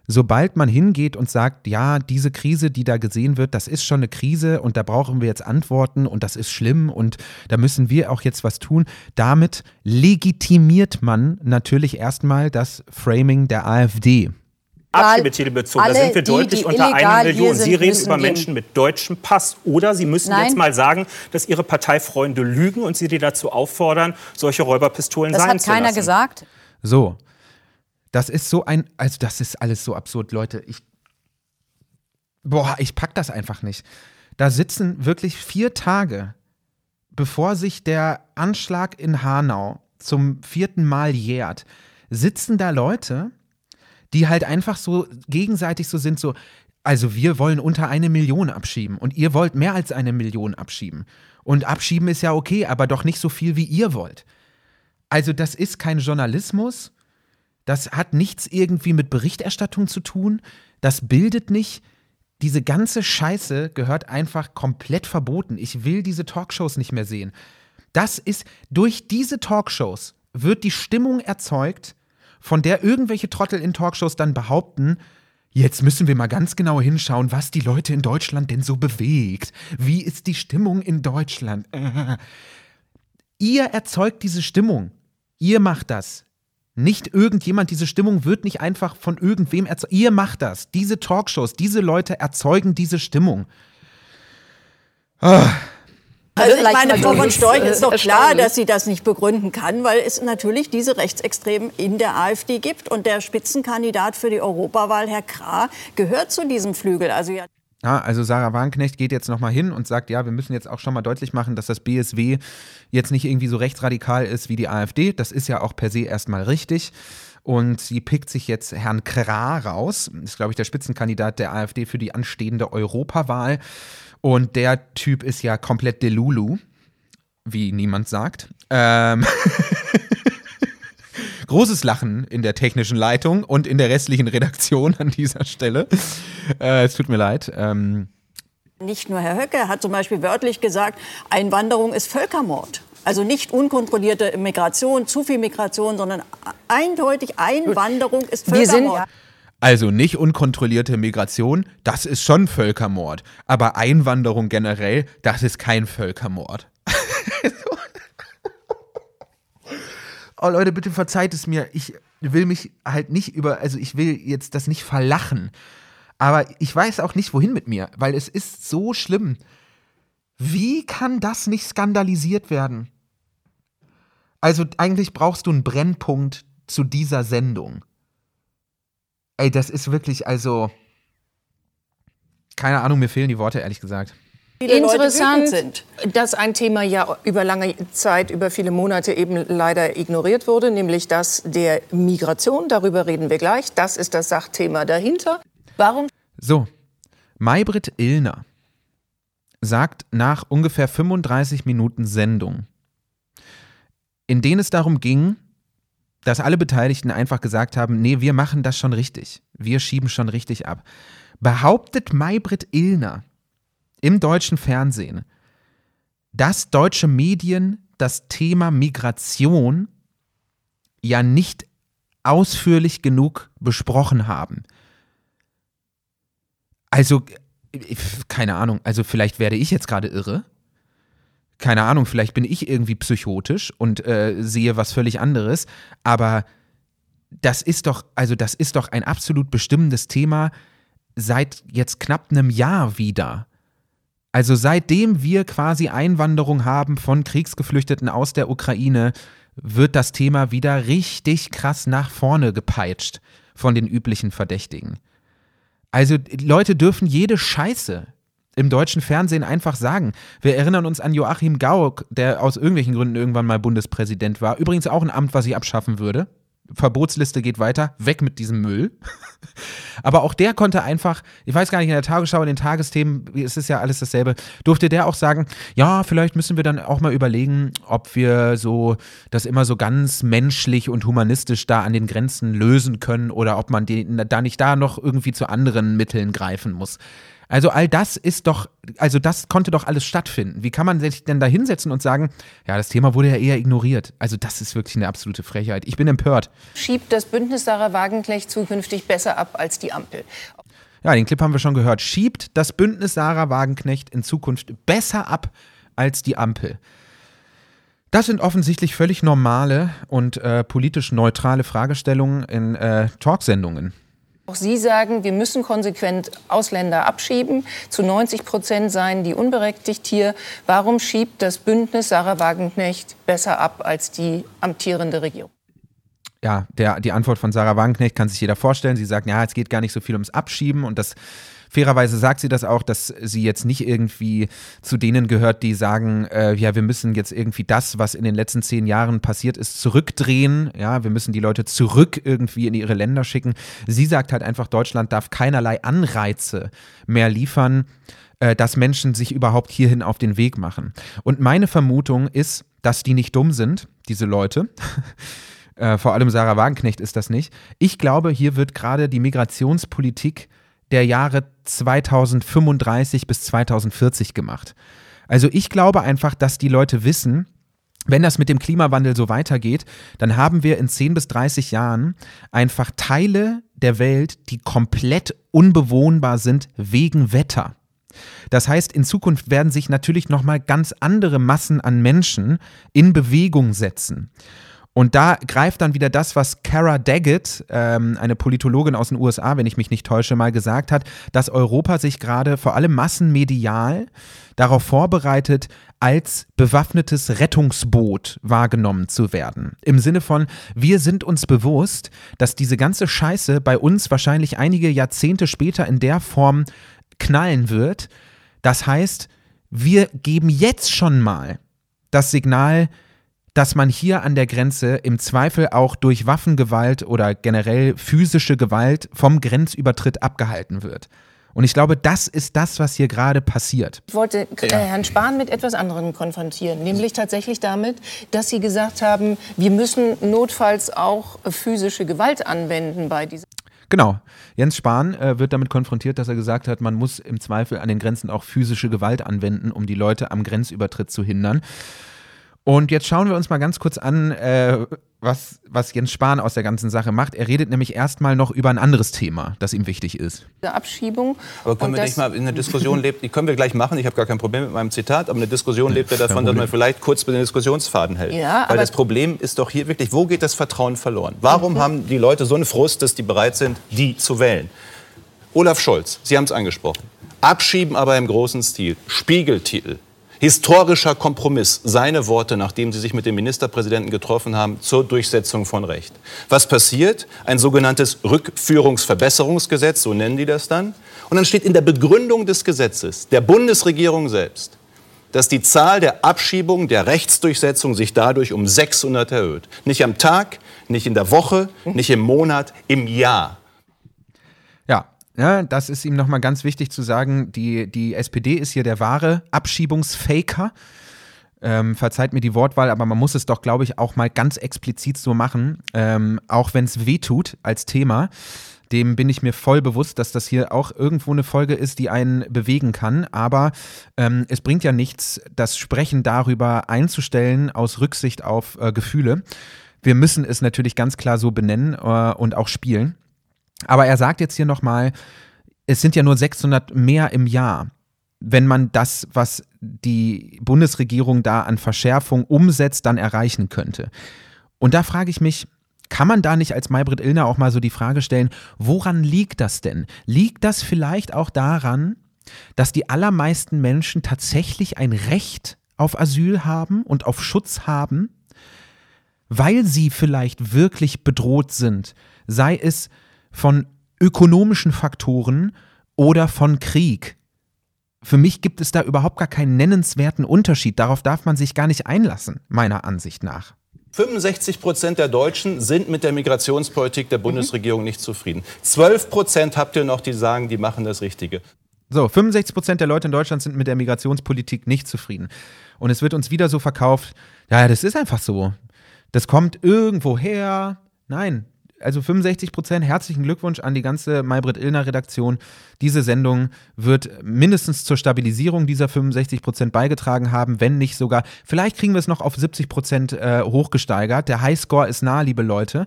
sobald man hingeht und sagt, ja, diese Krise, die da gesehen wird, das ist schon eine Krise und da brauchen wir jetzt Antworten und das ist schlimm und da müssen wir auch jetzt was tun, damit legitimiert man natürlich erstmal das Framing der AfD. Abschiebetitel bezogen. da sind wir deutlich die unter einer Million. Sie reden über Menschen mit deutschem Pass. Oder Sie müssen Nein. jetzt mal sagen, dass Ihre Parteifreunde lügen und Sie die dazu auffordern, solche Räuberpistolen das sein zu lassen. Das hat keiner gesagt. So, das ist so ein, also das ist alles so absurd, Leute. Ich, boah, ich pack das einfach nicht. Da sitzen wirklich vier Tage, bevor sich der Anschlag in Hanau zum vierten Mal jährt, sitzen da Leute, die halt einfach so gegenseitig so sind, so, also wir wollen unter eine Million abschieben und ihr wollt mehr als eine Million abschieben. Und abschieben ist ja okay, aber doch nicht so viel, wie ihr wollt. Also das ist kein Journalismus das hat nichts irgendwie mit Berichterstattung zu tun. Das bildet nicht. Diese ganze Scheiße gehört einfach komplett verboten. Ich will diese Talkshows nicht mehr sehen. Das ist, durch diese Talkshows wird die Stimmung erzeugt, von der irgendwelche Trottel in Talkshows dann behaupten, Jetzt müssen wir mal ganz genau hinschauen, was die Leute in Deutschland denn so bewegt. Wie ist die Stimmung in Deutschland? [LAUGHS] Ihr erzeugt diese Stimmung. Ihr macht das. Nicht irgendjemand, diese Stimmung wird nicht einfach von irgendwem erzeugt. Ihr macht das. Diese Talkshows, diese Leute erzeugen diese Stimmung. Ah. Also ich meine, Frau von Storch ist doch klar, dass sie das nicht begründen kann, weil es natürlich diese Rechtsextremen in der AfD gibt. Und der Spitzenkandidat für die Europawahl, Herr Krah, gehört zu diesem Flügel. Also ja ja, also Sarah Wagenknecht geht jetzt nochmal hin und sagt, ja, wir müssen jetzt auch schon mal deutlich machen, dass das BSW jetzt nicht irgendwie so rechtsradikal ist wie die AfD. Das ist ja auch per se erstmal richtig. Und sie pickt sich jetzt Herrn Krah raus. Ist, glaube ich, der Spitzenkandidat der AfD für die anstehende Europawahl. Und der Typ ist ja komplett Delulu, wie niemand sagt. Ähm [LAUGHS] Großes Lachen in der technischen Leitung und in der restlichen Redaktion an dieser Stelle. Äh, es tut mir leid. Ähm nicht nur Herr Höcke hat zum Beispiel wörtlich gesagt, Einwanderung ist Völkermord. Also nicht unkontrollierte Migration, zu viel Migration, sondern eindeutig Einwanderung ist Völkermord. Also nicht unkontrollierte Migration, das ist schon Völkermord. Aber Einwanderung generell, das ist kein Völkermord. Oh Leute, bitte verzeiht es mir. Ich will mich halt nicht über, also ich will jetzt das nicht verlachen. Aber ich weiß auch nicht, wohin mit mir, weil es ist so schlimm. Wie kann das nicht skandalisiert werden? Also eigentlich brauchst du einen Brennpunkt zu dieser Sendung. Ey, das ist wirklich, also. Keine Ahnung, mir fehlen die Worte, ehrlich gesagt Interessant, sind. dass ein Thema ja über lange Zeit, über viele Monate eben leider ignoriert wurde, nämlich das der Migration. Darüber reden wir gleich. Das ist das Sachthema dahinter. Warum? So, Maybrit Illner sagt nach ungefähr 35 Minuten Sendung, in denen es darum ging, dass alle Beteiligten einfach gesagt haben, nee, wir machen das schon richtig. Wir schieben schon richtig ab. Behauptet Maybrit Illner, im deutschen Fernsehen, dass deutsche Medien das Thema Migration ja nicht ausführlich genug besprochen haben. Also, keine Ahnung, also vielleicht werde ich jetzt gerade irre. Keine Ahnung, vielleicht bin ich irgendwie psychotisch und äh, sehe was völlig anderes, aber das ist doch, also das ist doch ein absolut bestimmendes Thema seit jetzt knapp einem Jahr wieder. Also seitdem wir quasi Einwanderung haben von Kriegsgeflüchteten aus der Ukraine, wird das Thema wieder richtig krass nach vorne gepeitscht von den üblichen Verdächtigen. Also Leute dürfen jede Scheiße im deutschen Fernsehen einfach sagen. Wir erinnern uns an Joachim Gauck, der aus irgendwelchen Gründen irgendwann mal Bundespräsident war. Übrigens auch ein Amt, was ich abschaffen würde. Verbotsliste geht weiter, weg mit diesem Müll. [LAUGHS] Aber auch der konnte einfach, ich weiß gar nicht, in der Tagesschau, in den Tagesthemen, es ist ja alles dasselbe, durfte der auch sagen, ja, vielleicht müssen wir dann auch mal überlegen, ob wir so das immer so ganz menschlich und humanistisch da an den Grenzen lösen können oder ob man die, da nicht da noch irgendwie zu anderen Mitteln greifen muss. Also all das ist doch, also das konnte doch alles stattfinden. Wie kann man sich denn da hinsetzen und sagen, ja, das Thema wurde ja eher ignoriert. Also das ist wirklich eine absolute Frechheit. Ich bin empört. Schiebt das Bündnis Sarah Wagenknecht zukünftig besser ab als die Ampel. Ja, den Clip haben wir schon gehört. Schiebt das Bündnis Sarah Wagenknecht in Zukunft besser ab als die Ampel. Das sind offensichtlich völlig normale und äh, politisch neutrale Fragestellungen in äh, Talksendungen. Auch Sie sagen, wir müssen konsequent Ausländer abschieben. Zu 90 Prozent seien die unberechtigt hier. Warum schiebt das Bündnis Sarah Wagenknecht besser ab als die amtierende Regierung? Ja, der, die Antwort von Sarah Wagenknecht kann sich jeder vorstellen. Sie sagt, ja, es geht gar nicht so viel ums Abschieben und das Fairerweise sagt sie das auch, dass sie jetzt nicht irgendwie zu denen gehört, die sagen, äh, ja, wir müssen jetzt irgendwie das, was in den letzten zehn Jahren passiert ist, zurückdrehen. Ja, wir müssen die Leute zurück irgendwie in ihre Länder schicken. Sie sagt halt einfach, Deutschland darf keinerlei Anreize mehr liefern, äh, dass Menschen sich überhaupt hierhin auf den Weg machen. Und meine Vermutung ist, dass die nicht dumm sind, diese Leute. [LAUGHS] Äh, vor allem Sarah Wagenknecht ist das nicht. Ich glaube, hier wird gerade die Migrationspolitik der Jahre 2035 bis 2040 gemacht. Also ich glaube einfach, dass die Leute wissen, wenn das mit dem Klimawandel so weitergeht, dann haben wir in 10 bis 30 Jahren einfach Teile der Welt, die komplett unbewohnbar sind wegen Wetter. Das heißt, in Zukunft werden sich natürlich noch mal ganz andere Massen an Menschen in Bewegung setzen. Und da greift dann wieder das, was Kara Daggett, ähm, eine Politologin aus den USA, wenn ich mich nicht täusche, mal gesagt hat, dass Europa sich gerade vor allem massenmedial darauf vorbereitet, als bewaffnetes Rettungsboot wahrgenommen zu werden. Im Sinne von, wir sind uns bewusst, dass diese ganze Scheiße bei uns wahrscheinlich einige Jahrzehnte später in der Form knallen wird. Das heißt, wir geben jetzt schon mal das Signal, dass man hier an der Grenze im Zweifel auch durch Waffengewalt oder generell physische Gewalt vom Grenzübertritt abgehalten wird. Und ich glaube, das ist das, was hier gerade passiert. Ich wollte äh, Herrn Spahn mit etwas anderem konfrontieren, nämlich tatsächlich damit, dass Sie gesagt haben, wir müssen notfalls auch physische Gewalt anwenden bei dieser. Genau. Jens Spahn äh, wird damit konfrontiert, dass er gesagt hat, man muss im Zweifel an den Grenzen auch physische Gewalt anwenden, um die Leute am Grenzübertritt zu hindern. Und jetzt schauen wir uns mal ganz kurz an, äh, was, was Jens Spahn aus der ganzen Sache macht. Er redet nämlich erstmal noch über ein anderes Thema, das ihm wichtig ist. Abschiebung. Aber können wir nicht mal in der Diskussion lebt, die können wir gleich machen, ich habe gar kein Problem mit meinem Zitat, aber eine Diskussion lebt ja davon, dass man vielleicht kurz mit den Diskussionsfaden hält. Ja, Weil das Problem ist doch hier wirklich, wo geht das Vertrauen verloren? Warum mhm. haben die Leute so eine Frust, dass die bereit sind, die zu wählen? Olaf Scholz, Sie haben es angesprochen. Abschieben aber im großen Stil. Spiegeltitel historischer Kompromiss, seine Worte, nachdem sie sich mit dem Ministerpräsidenten getroffen haben, zur Durchsetzung von Recht. Was passiert? Ein sogenanntes Rückführungsverbesserungsgesetz, so nennen die das dann. Und dann steht in der Begründung des Gesetzes der Bundesregierung selbst, dass die Zahl der Abschiebungen, der Rechtsdurchsetzung sich dadurch um 600 erhöht. Nicht am Tag, nicht in der Woche, nicht im Monat, im Jahr. Ja, das ist ihm nochmal ganz wichtig zu sagen. Die, die SPD ist hier der wahre Abschiebungsfaker. Ähm, verzeiht mir die Wortwahl, aber man muss es doch, glaube ich, auch mal ganz explizit so machen, ähm, auch wenn es weh tut als Thema. Dem bin ich mir voll bewusst, dass das hier auch irgendwo eine Folge ist, die einen bewegen kann. Aber ähm, es bringt ja nichts, das Sprechen darüber einzustellen aus Rücksicht auf äh, Gefühle. Wir müssen es natürlich ganz klar so benennen äh, und auch spielen. Aber er sagt jetzt hier nochmal, es sind ja nur 600 mehr im Jahr. Wenn man das, was die Bundesregierung da an Verschärfung umsetzt, dann erreichen könnte. Und da frage ich mich, kann man da nicht als Maybrit Illner auch mal so die Frage stellen, woran liegt das denn? Liegt das vielleicht auch daran, dass die allermeisten Menschen tatsächlich ein Recht auf Asyl haben und auf Schutz haben? weil sie vielleicht wirklich bedroht sind, sei es von ökonomischen Faktoren oder von Krieg. Für mich gibt es da überhaupt gar keinen nennenswerten Unterschied. Darauf darf man sich gar nicht einlassen, meiner Ansicht nach. 65 Prozent der Deutschen sind mit der Migrationspolitik der Bundesregierung nicht zufrieden. 12 Prozent habt ihr noch, die sagen, die machen das Richtige. So, 65 Prozent der Leute in Deutschland sind mit der Migrationspolitik nicht zufrieden. Und es wird uns wieder so verkauft, ja, das ist einfach so. Das kommt irgendwo her. Nein, also 65 Prozent, herzlichen Glückwunsch an die ganze Maybrit Illner Redaktion. Diese Sendung wird mindestens zur Stabilisierung dieser 65 Prozent beigetragen haben, wenn nicht sogar, vielleicht kriegen wir es noch auf 70 Prozent äh, hochgesteigert. Der Highscore ist nah, liebe Leute.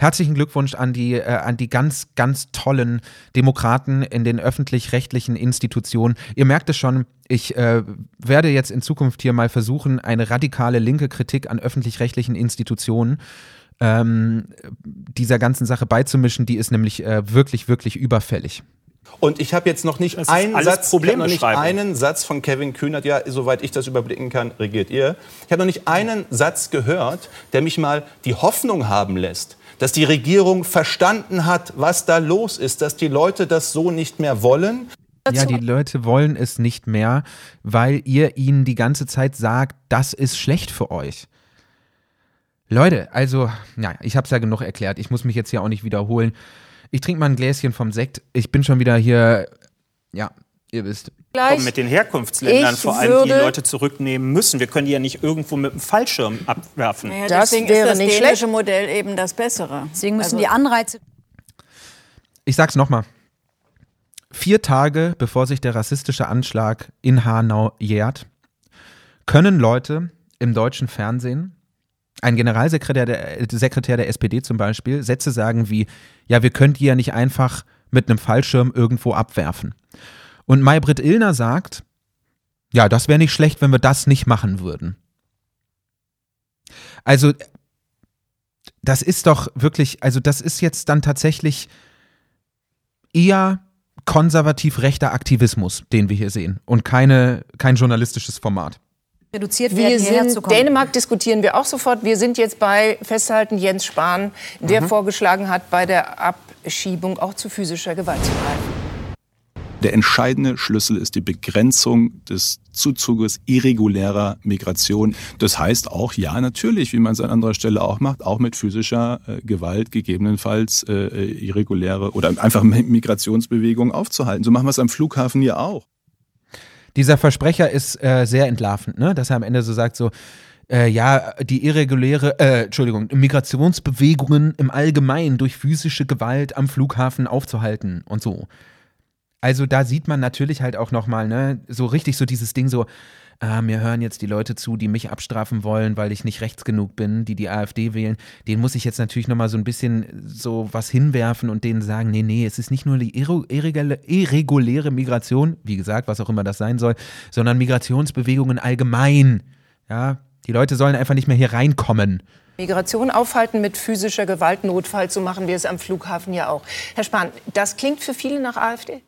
Herzlichen Glückwunsch an die, äh, an die ganz, ganz tollen Demokraten in den öffentlich-rechtlichen Institutionen. Ihr merkt es schon, ich äh, werde jetzt in Zukunft hier mal versuchen, eine radikale linke Kritik an öffentlich-rechtlichen Institutionen ähm, dieser ganzen Sache beizumischen. Die ist nämlich äh, wirklich, wirklich überfällig. Und ich habe jetzt noch nicht einen Satz, noch nicht einen Satz von Kevin Kühnert, ja, soweit ich das überblicken kann, regiert ihr. Ich habe noch nicht einen Satz gehört, der mich mal die Hoffnung haben lässt, dass die Regierung verstanden hat, was da los ist, dass die Leute das so nicht mehr wollen. Ja, die Leute wollen es nicht mehr, weil ihr ihnen die ganze Zeit sagt, das ist schlecht für euch. Leute, also, ja, ich habe es ja genug erklärt. Ich muss mich jetzt hier auch nicht wiederholen. Ich trinke mal ein Gläschen vom Sekt. Ich bin schon wieder hier, ja, ihr wisst. Gleich. mit den Herkunftsländern ich vor allem die Leute zurücknehmen müssen. Wir können die ja nicht irgendwo mit dem Fallschirm abwerfen. Naja, das deswegen wäre ist das nicht dänische Modell eben das bessere. Deswegen müssen also, die Anreize. Ich sag's nochmal. Vier Tage bevor sich der rassistische Anschlag in Hanau jährt, können Leute im deutschen Fernsehen, ein Generalsekretär der, Sekretär der SPD zum Beispiel, Sätze sagen wie, ja, wir können die ja nicht einfach mit einem Fallschirm irgendwo abwerfen. Und Maybrit Illner sagt, ja, das wäre nicht schlecht, wenn wir das nicht machen würden. Also, das ist doch wirklich, also das ist jetzt dann tatsächlich eher konservativ rechter Aktivismus, den wir hier sehen und keine, kein journalistisches Format reduziert werden, wir sind, Dänemark diskutieren wir auch sofort. Wir sind jetzt bei Festhalten Jens Spahn, der mhm. vorgeschlagen hat, bei der Abschiebung auch zu physischer Gewalt zu greifen. Der entscheidende Schlüssel ist die Begrenzung des Zuzuges irregulärer Migration. Das heißt auch, ja, natürlich, wie man es an anderer Stelle auch macht, auch mit physischer äh, Gewalt gegebenenfalls äh, äh irreguläre oder einfach Migrationsbewegungen aufzuhalten. So machen wir es am Flughafen ja auch. Dieser Versprecher ist äh, sehr entlarvend, ne? dass er am Ende so sagt, so, äh, ja, die irreguläre, äh, Entschuldigung, Migrationsbewegungen im Allgemeinen durch physische Gewalt am Flughafen aufzuhalten und so. Also da sieht man natürlich halt auch nochmal, ne, so richtig so dieses Ding so, ah, mir hören jetzt die Leute zu, die mich abstrafen wollen, weil ich nicht rechts genug bin, die die AfD wählen. Den muss ich jetzt natürlich nochmal so ein bisschen so was hinwerfen und denen sagen, nee, nee, es ist nicht nur die irreguläre Migration, wie gesagt, was auch immer das sein soll, sondern Migrationsbewegungen allgemein. Ja, die Leute sollen einfach nicht mehr hier reinkommen. Migration aufhalten mit physischer Gewalt, Notfall, so machen wir es am Flughafen ja auch. Herr Spahn, das klingt für viele nach AfD?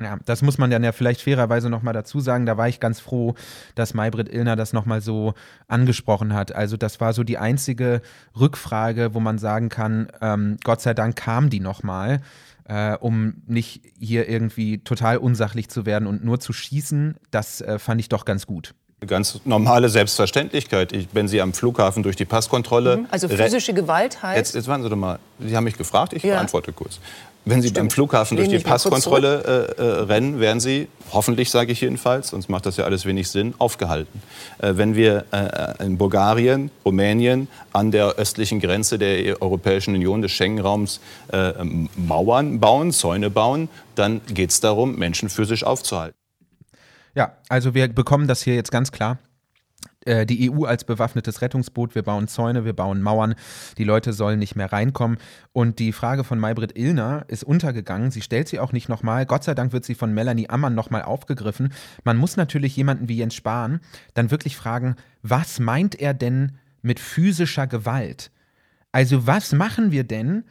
Ja, das muss man dann ja vielleicht fairerweise nochmal dazu sagen. Da war ich ganz froh, dass Maybrit Illner das nochmal so angesprochen hat. Also das war so die einzige Rückfrage, wo man sagen kann, ähm, Gott sei Dank kam die nochmal, äh, um nicht hier irgendwie total unsachlich zu werden und nur zu schießen. Das äh, fand ich doch ganz gut. Ganz normale Selbstverständlichkeit. Ich, wenn Sie am Flughafen durch die Passkontrolle. Mhm. Also physische Gewalt heißt. Jetzt, jetzt warten Sie doch mal. Sie haben mich gefragt, ich ja. beantworte kurz. Wenn Sie Stimmt. beim Flughafen durch die Passkontrolle äh, äh, rennen, werden Sie, hoffentlich sage ich jedenfalls, sonst macht das ja alles wenig Sinn, aufgehalten. Äh, wenn wir äh, in Bulgarien, Rumänien an der östlichen Grenze der Europäischen Union, des Schengen-Raums, äh, Mauern bauen, Zäune bauen, dann geht es darum, Menschen physisch aufzuhalten. Ja, also wir bekommen das hier jetzt ganz klar äh, die EU als bewaffnetes Rettungsboot, wir bauen Zäune, wir bauen Mauern, die Leute sollen nicht mehr reinkommen. Und die Frage von Maybrit Illner ist untergegangen. Sie stellt sie auch nicht nochmal. Gott sei Dank wird sie von Melanie Ammann nochmal aufgegriffen. Man muss natürlich jemanden wie Jens Spahn dann wirklich fragen, was meint er denn mit physischer Gewalt? Also was machen wir denn,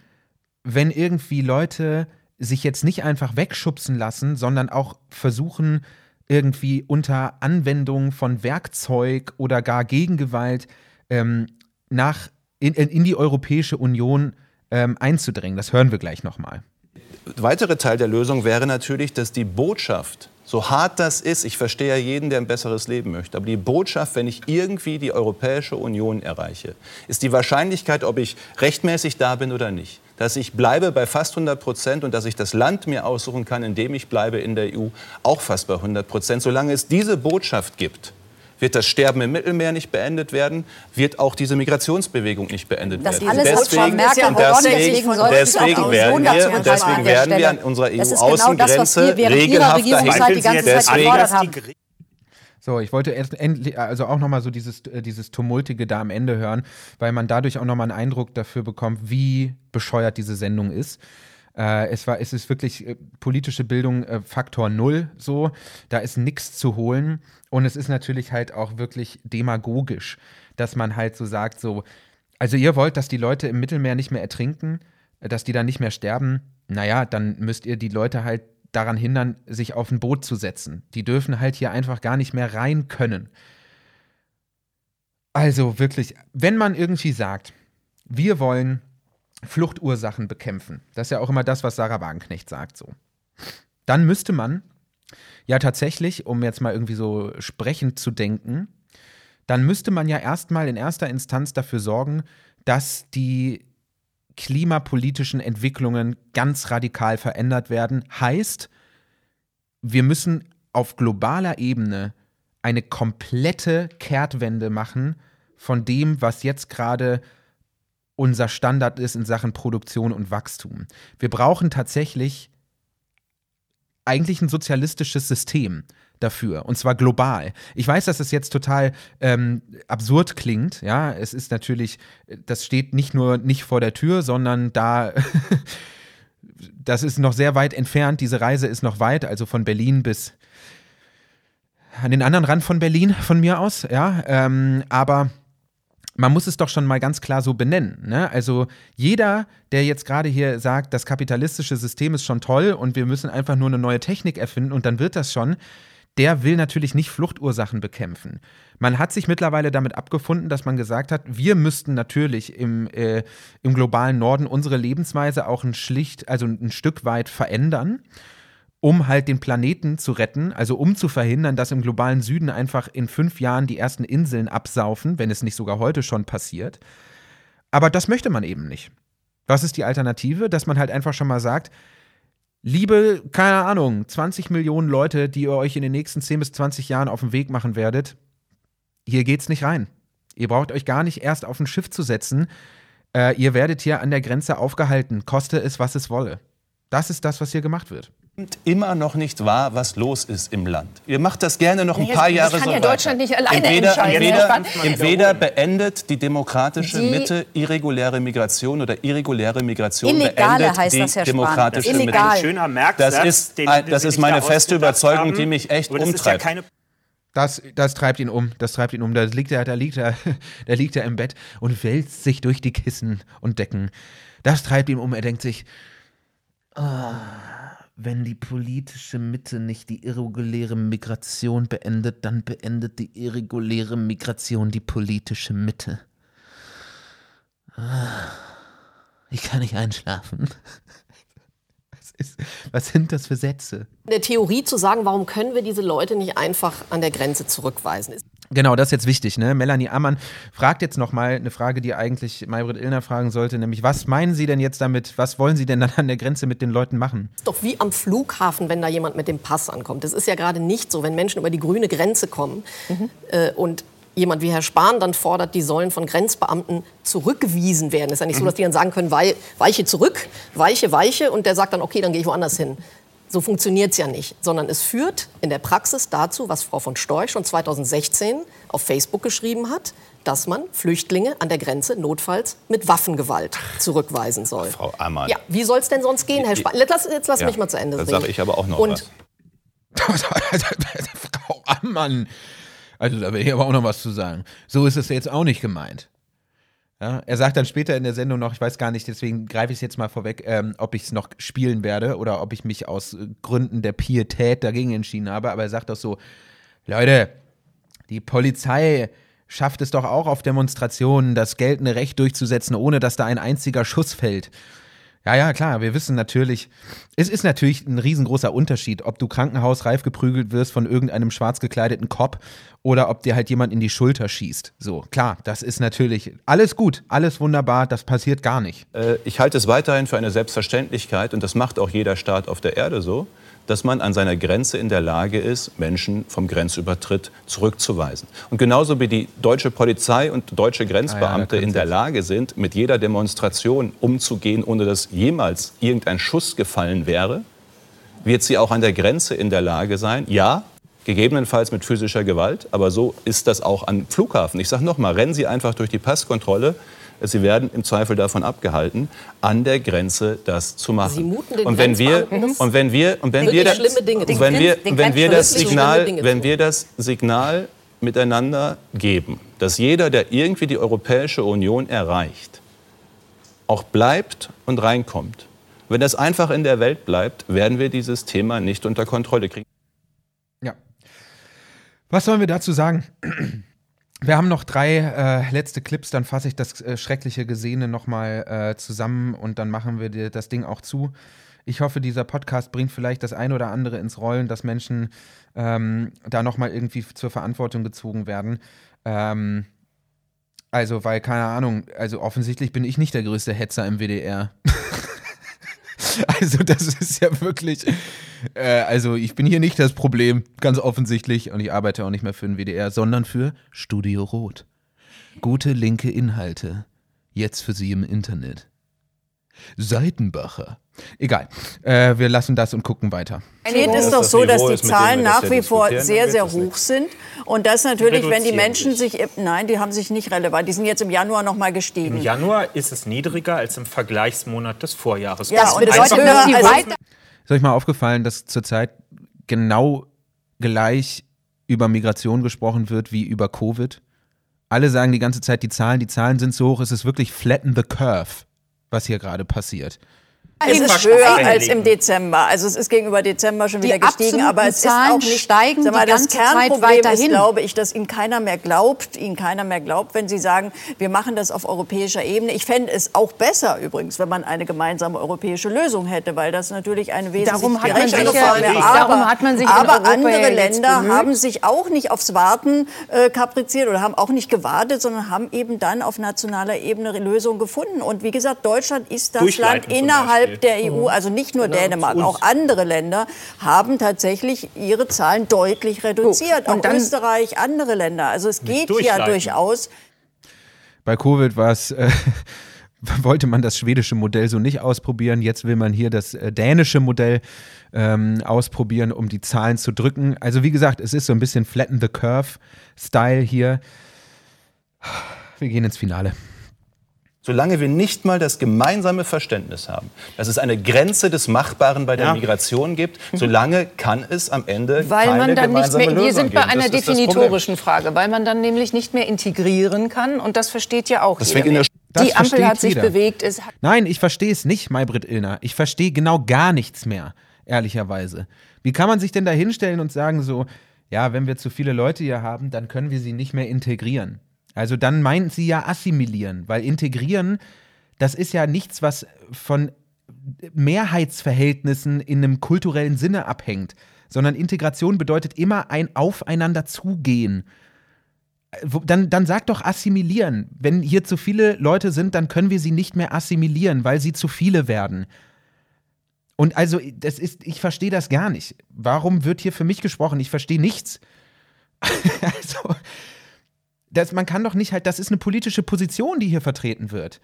wenn irgendwie Leute sich jetzt nicht einfach wegschubsen lassen, sondern auch versuchen, irgendwie unter Anwendung von Werkzeug oder gar Gegengewalt ähm, nach, in, in die Europäische Union ähm, einzudringen. Das hören wir gleich nochmal. Weitere Teil der Lösung wäre natürlich, dass die Botschaft so hart das ist, ich verstehe ja jeden, der ein besseres Leben möchte, aber die Botschaft, wenn ich irgendwie die Europäische Union erreiche, ist die Wahrscheinlichkeit, ob ich rechtmäßig da bin oder nicht, dass ich bleibe bei fast 100 Prozent und dass ich das Land mir aussuchen kann, in dem ich bleibe in der EU, auch fast bei 100 Prozent. Solange es diese Botschaft gibt, wird das Sterben im Mittelmeer nicht beendet werden, wird auch diese Migrationsbewegung nicht beendet das werden. Alles deswegen, Merkel und deswegen, deswegen werden wir, deswegen werden wir an unserer EU-Außengrenze genau regelhaft dahin. So, ich wollte endlich, also auch nochmal so dieses, äh, dieses Tumultige da am Ende hören, weil man dadurch auch nochmal einen Eindruck dafür bekommt, wie bescheuert diese Sendung ist. Äh, es, war, es ist wirklich äh, politische Bildung äh, Faktor Null so. Da ist nichts zu holen. Und es ist natürlich halt auch wirklich demagogisch, dass man halt so sagt, so, also ihr wollt, dass die Leute im Mittelmeer nicht mehr ertrinken, äh, dass die dann nicht mehr sterben. Naja, dann müsst ihr die Leute halt daran hindern, sich auf ein Boot zu setzen. Die dürfen halt hier einfach gar nicht mehr rein können. Also wirklich, wenn man irgendwie sagt, wir wollen Fluchtursachen bekämpfen. Das ist ja auch immer das, was Sarah Wagenknecht sagt so. Dann müsste man ja tatsächlich, um jetzt mal irgendwie so sprechend zu denken, dann müsste man ja erstmal in erster Instanz dafür sorgen, dass die klimapolitischen Entwicklungen ganz radikal verändert werden. Heißt, wir müssen auf globaler Ebene eine komplette Kehrtwende machen von dem, was jetzt gerade unser Standard ist in Sachen Produktion und Wachstum. Wir brauchen tatsächlich eigentlich ein sozialistisches System dafür und zwar global. Ich weiß, dass es das jetzt total ähm, absurd klingt. Ja, es ist natürlich, das steht nicht nur nicht vor der Tür, sondern da. [LAUGHS] das ist noch sehr weit entfernt. Diese Reise ist noch weit, also von Berlin bis an den anderen Rand von Berlin von mir aus. Ja, ähm, aber man muss es doch schon mal ganz klar so benennen. Ne? Also jeder, der jetzt gerade hier sagt, das kapitalistische System ist schon toll und wir müssen einfach nur eine neue Technik erfinden und dann wird das schon, der will natürlich nicht Fluchtursachen bekämpfen. Man hat sich mittlerweile damit abgefunden, dass man gesagt hat, wir müssten natürlich im, äh, im globalen Norden unsere Lebensweise auch ein schlicht, also ein Stück weit verändern um halt den Planeten zu retten, also um zu verhindern, dass im globalen Süden einfach in fünf Jahren die ersten Inseln absaufen, wenn es nicht sogar heute schon passiert. Aber das möchte man eben nicht. Was ist die Alternative? Dass man halt einfach schon mal sagt, liebe, keine Ahnung, 20 Millionen Leute, die ihr euch in den nächsten 10 bis 20 Jahren auf den Weg machen werdet, hier geht's nicht rein. Ihr braucht euch gar nicht erst auf ein Schiff zu setzen. Äh, ihr werdet hier an der Grenze aufgehalten, koste es, was es wolle. Das ist das, was hier gemacht wird immer noch nicht wahr, was los ist im Land. Ihr macht das gerne noch ein paar Jahre so weiter. Das kann ja Deutschland nicht alleine entweder, entscheiden. Entweder, entweder beendet die demokratische die Mitte irreguläre Migration oder irreguläre Migration Illegale beendet heißt die das, Herr demokratische Spahn. Mitte. Illegal. Schöner Das ist, den, das ist meine feste Überzeugung, die mich echt umtreibt. Ja das, das treibt ihn um, das treibt ihn um. Da liegt er, da liegt er, [LAUGHS] da liegt er im Bett und wälzt sich durch die Kissen und Decken. Das treibt ihn um. Er denkt sich, oh, wenn die politische Mitte nicht die irreguläre Migration beendet, dann beendet die irreguläre Migration die politische Mitte. Ah, ich kann nicht einschlafen. [LAUGHS] Was, sind das für Sätze? In der Theorie zu sagen, warum können wir diese Leute nicht einfach an der Grenze zurückweisen, ist Genau, das ist jetzt wichtig. Ne? Melanie Ammann fragt jetzt nochmal eine Frage, die eigentlich Maybrit Illner fragen sollte, nämlich was meinen Sie denn jetzt damit, was wollen Sie denn dann an der Grenze mit den Leuten machen? ist doch wie am Flughafen, wenn da jemand mit dem Pass ankommt. Das ist ja gerade nicht so, wenn Menschen über die grüne Grenze kommen mhm. äh, und jemand wie Herr Spahn dann fordert, die sollen von Grenzbeamten zurückgewiesen werden. Es ist ja nicht so, mhm. dass die dann sagen können, weiche zurück, weiche, weiche und der sagt dann, okay, dann gehe ich woanders hin. So funktioniert es ja nicht, sondern es führt in der Praxis dazu, was Frau von Storch schon 2016 auf Facebook geschrieben hat, dass man Flüchtlinge an der Grenze notfalls mit Waffengewalt zurückweisen soll. Frau Ammann. Ja, wie soll es denn sonst gehen, Herr Spahn? Jetzt, jetzt lass ja, mich mal zu Ende reden. Das sage ich aber auch noch Und was. [LAUGHS] Frau Ammann. Also da will ich aber auch noch was zu sagen. So ist es jetzt auch nicht gemeint. Ja, er sagt dann später in der Sendung noch, ich weiß gar nicht, deswegen greife ich es jetzt mal vorweg, ähm, ob ich es noch spielen werde oder ob ich mich aus Gründen der Pietät dagegen entschieden habe. Aber er sagt auch so, Leute, die Polizei schafft es doch auch auf Demonstrationen, das geltende Recht durchzusetzen, ohne dass da ein einziger Schuss fällt. Ja, ja, klar, wir wissen natürlich, es ist natürlich ein riesengroßer Unterschied, ob du krankenhausreif geprügelt wirst von irgendeinem schwarz gekleideten Cop oder ob dir halt jemand in die Schulter schießt. So, klar, das ist natürlich alles gut, alles wunderbar, das passiert gar nicht. Äh, ich halte es weiterhin für eine Selbstverständlichkeit und das macht auch jeder Staat auf der Erde so, dass man an seiner Grenze in der Lage ist, Menschen vom Grenzübertritt zurückzuweisen. Und genauso wie die deutsche Polizei und deutsche Grenzbeamte ah ja, in der Lage sind, mit jeder Demonstration umzugehen, ohne dass jemals irgendein Schuss gefallen wäre, wird sie auch an der Grenze in der Lage sein, ja, gegebenenfalls mit physischer Gewalt, aber so ist das auch am Flughafen. Ich sage nochmal, rennen Sie einfach durch die Passkontrolle, Sie werden im Zweifel davon abgehalten, an der Grenze das zu machen. Sie muten den und wenn wir und wenn wir und wenn wir das, und wenn wir wenn wir das Signal wenn wir das Signal miteinander geben, dass jeder, der irgendwie die Europäische Union erreicht, auch bleibt und reinkommt. Wenn das einfach in der Welt bleibt, werden wir dieses Thema nicht unter Kontrolle kriegen. Ja. Was sollen wir dazu sagen? Wir haben noch drei äh, letzte Clips, dann fasse ich das äh, schreckliche Gesehene nochmal äh, zusammen und dann machen wir dir das Ding auch zu. Ich hoffe, dieser Podcast bringt vielleicht das eine oder andere ins Rollen, dass Menschen ähm, da nochmal irgendwie zur Verantwortung gezogen werden. Ähm, also, weil, keine Ahnung, also offensichtlich bin ich nicht der größte Hetzer im WDR. [LAUGHS] [LAUGHS] also, das ist ja wirklich. Äh, also ich bin hier nicht das Problem, ganz offensichtlich. Und ich arbeite auch nicht mehr für den WDR, sondern für Studio Rot. Gute linke Inhalte. Jetzt für Sie im Internet. Seitenbacher. Egal. Äh, wir lassen das und gucken weiter. Es ist doch so, dass die Zahlen nach wie vor sehr, sehr hoch sind. Und das natürlich, wenn die Menschen sich, nein, die haben sich nicht relevant, die sind jetzt im Januar noch mal gestiegen. Im Januar ist es niedriger als im Vergleichsmonat des Vorjahres. Ja, und das bedeutet, dass die weiter ist euch mal aufgefallen, dass zurzeit genau gleich über Migration gesprochen wird wie über Covid? Alle sagen die ganze Zeit, die Zahlen, die Zahlen sind so hoch, es ist wirklich flatten the curve, was hier gerade passiert. Es ist höher als im Dezember. Also es ist gegenüber Dezember schon wieder die gestiegen, aber es Zahlen ist auch nicht steigen sag mal, das Kernproblem Zeit ist, glaube ich, dass Ihnen keiner mehr glaubt, Ihnen keiner mehr glaubt, wenn Sie sagen, wir machen das auf europäischer Ebene. Ich fände es auch besser übrigens, wenn man eine gemeinsame europäische Lösung hätte, weil das natürlich eine wesentlich darum hat man sich wäre. Aber, darum hat man sich aber andere Länder haben sich auch nicht aufs Warten äh, kapriziert oder haben auch nicht gewartet, sondern haben eben dann auf nationaler Ebene Lösungen gefunden. Und wie gesagt, Deutschland ist das Land innerhalb innerhalb der EU, also nicht nur genau, Dänemark, auch andere Länder haben tatsächlich ihre Zahlen deutlich reduziert. Und auch Österreich, andere Länder. Also es geht ja durchaus. Bei Covid war es. Äh, [LAUGHS] wollte man das schwedische Modell so nicht ausprobieren. Jetzt will man hier das äh, dänische Modell ähm, ausprobieren, um die Zahlen zu drücken. Also wie gesagt, es ist so ein bisschen Flatten the Curve-Style hier. Wir gehen ins Finale. Solange wir nicht mal das gemeinsame Verständnis haben, dass es eine Grenze des Machbaren bei der ja. Migration gibt, mhm. solange kann es am Ende weil keine man dann gemeinsame nicht mehr, Wir sind bei einer definitorischen Frage, weil man dann nämlich nicht mehr integrieren kann und das versteht ja auch Deswegen jeder. Die Ampel hat sich jeder. bewegt. Es Nein, ich verstehe es nicht, Maybrit Illner. Ich verstehe genau gar nichts mehr, ehrlicherweise. Wie kann man sich denn da hinstellen und sagen so, ja, wenn wir zu viele Leute hier haben, dann können wir sie nicht mehr integrieren. Also dann meint sie ja assimilieren, weil integrieren, das ist ja nichts, was von Mehrheitsverhältnissen in einem kulturellen Sinne abhängt, sondern Integration bedeutet immer ein Aufeinander zugehen. Dann, dann sag doch assimilieren. Wenn hier zu viele Leute sind, dann können wir sie nicht mehr assimilieren, weil sie zu viele werden. Und also, das ist, ich verstehe das gar nicht. Warum wird hier für mich gesprochen? Ich verstehe nichts. [LAUGHS] also, das, man kann doch nicht halt, das ist eine politische Position, die hier vertreten wird.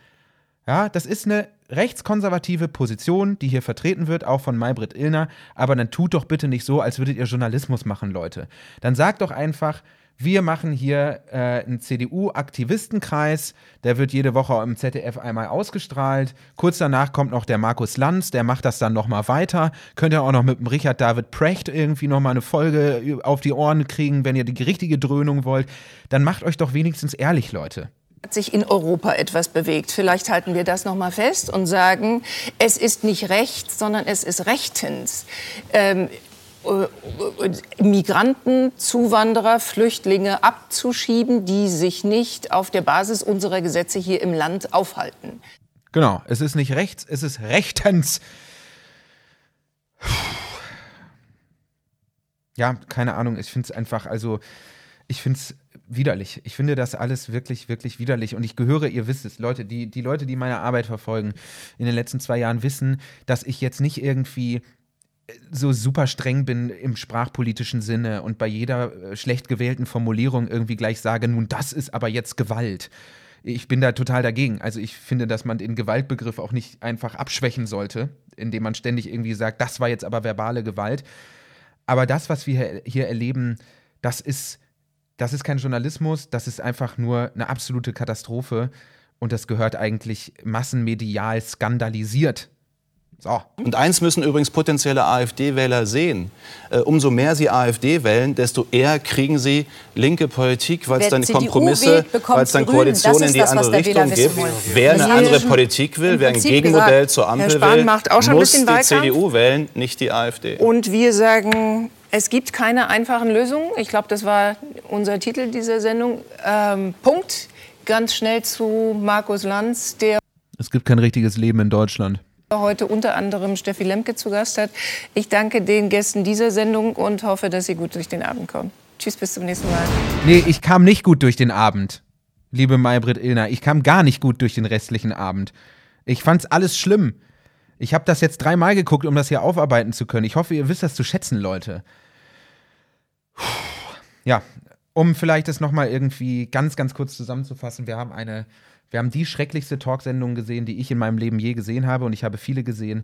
Ja, das ist eine rechtskonservative Position, die hier vertreten wird, auch von Maybrit Illner. Aber dann tut doch bitte nicht so, als würdet ihr Journalismus machen, Leute. Dann sagt doch einfach, wir machen hier äh, einen CDU-Aktivistenkreis, der wird jede Woche im ZDF einmal ausgestrahlt. Kurz danach kommt noch der Markus Lanz, der macht das dann nochmal weiter. Könnt ihr auch noch mit dem Richard David Precht irgendwie nochmal eine Folge auf die Ohren kriegen, wenn ihr die richtige Dröhnung wollt. Dann macht euch doch wenigstens ehrlich, Leute hat sich in Europa etwas bewegt. Vielleicht halten wir das noch mal fest und sagen, es ist nicht rechts, sondern es ist rechtens. Ähm, äh, Migranten, Zuwanderer, Flüchtlinge abzuschieben, die sich nicht auf der Basis unserer Gesetze hier im Land aufhalten. Genau, es ist nicht rechts, es ist rechtens. Ja, keine Ahnung, ich finde es einfach, also ich finde es widerlich. Ich finde das alles wirklich, wirklich widerlich. Und ich gehöre, ihr wisst es, Leute, die, die Leute, die meine Arbeit verfolgen in den letzten zwei Jahren, wissen, dass ich jetzt nicht irgendwie so super streng bin im sprachpolitischen Sinne und bei jeder äh, schlecht gewählten Formulierung irgendwie gleich sage, nun das ist aber jetzt Gewalt. Ich bin da total dagegen. Also ich finde, dass man den Gewaltbegriff auch nicht einfach abschwächen sollte, indem man ständig irgendwie sagt, das war jetzt aber verbale Gewalt. Aber das, was wir hier erleben, das ist, das ist kein Journalismus, das ist einfach nur eine absolute Katastrophe und das gehört eigentlich massenmedial skandalisiert so. Und eins müssen übrigens potenzielle AfD-Wähler sehen. Äh, umso mehr sie AfD wählen, desto eher kriegen sie linke Politik, weil es dann Kompromisse, weil es dann Koalitionen in die das, andere Richtung gibt. Wer eine andere Politik will, wer ein Gegenmodell zur Ampel will, muss die Wahlkampf. CDU wählen, nicht die AfD. Und wir sagen, es gibt keine einfachen Lösungen. Ich glaube, das war unser Titel dieser Sendung. Ähm, Punkt. Ganz schnell zu Markus Lanz, der. Es gibt kein richtiges Leben in Deutschland heute unter anderem Steffi Lemke zu Gast hat. Ich danke den Gästen dieser Sendung und hoffe, dass Sie gut durch den Abend kommen. Tschüss, bis zum nächsten Mal. Nee, ich kam nicht gut durch den Abend, liebe Maybrit Illner. Ich kam gar nicht gut durch den restlichen Abend. Ich fand's alles schlimm. Ich habe das jetzt dreimal geguckt, um das hier aufarbeiten zu können. Ich hoffe, ihr wisst das zu schätzen, Leute. Ja, um vielleicht das nochmal irgendwie ganz, ganz kurz zusammenzufassen. Wir haben eine wir haben die schrecklichste Talksendung gesehen, die ich in meinem Leben je gesehen habe und ich habe viele gesehen.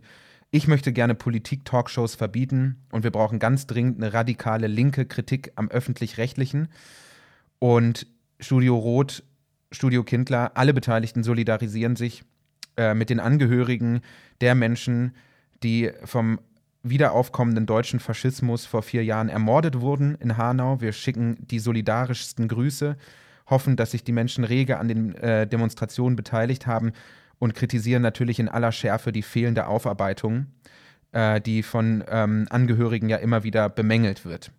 Ich möchte gerne Politik-Talkshows verbieten und wir brauchen ganz dringend eine radikale linke Kritik am öffentlich-rechtlichen. Und Studio Rot, Studio Kindler, alle Beteiligten solidarisieren sich äh, mit den Angehörigen der Menschen, die vom wiederaufkommenden deutschen Faschismus vor vier Jahren ermordet wurden in Hanau. Wir schicken die solidarischsten Grüße hoffen, dass sich die Menschen rege an den äh, Demonstrationen beteiligt haben und kritisieren natürlich in aller Schärfe die fehlende Aufarbeitung, äh, die von ähm, Angehörigen ja immer wieder bemängelt wird.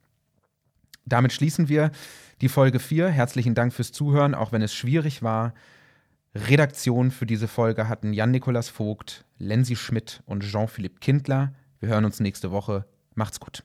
Damit schließen wir die Folge 4. Herzlichen Dank fürs Zuhören, auch wenn es schwierig war. Redaktion für diese Folge hatten Jan-Nikolas Vogt, Lenzi Schmidt und Jean-Philippe Kindler. Wir hören uns nächste Woche. Macht's gut.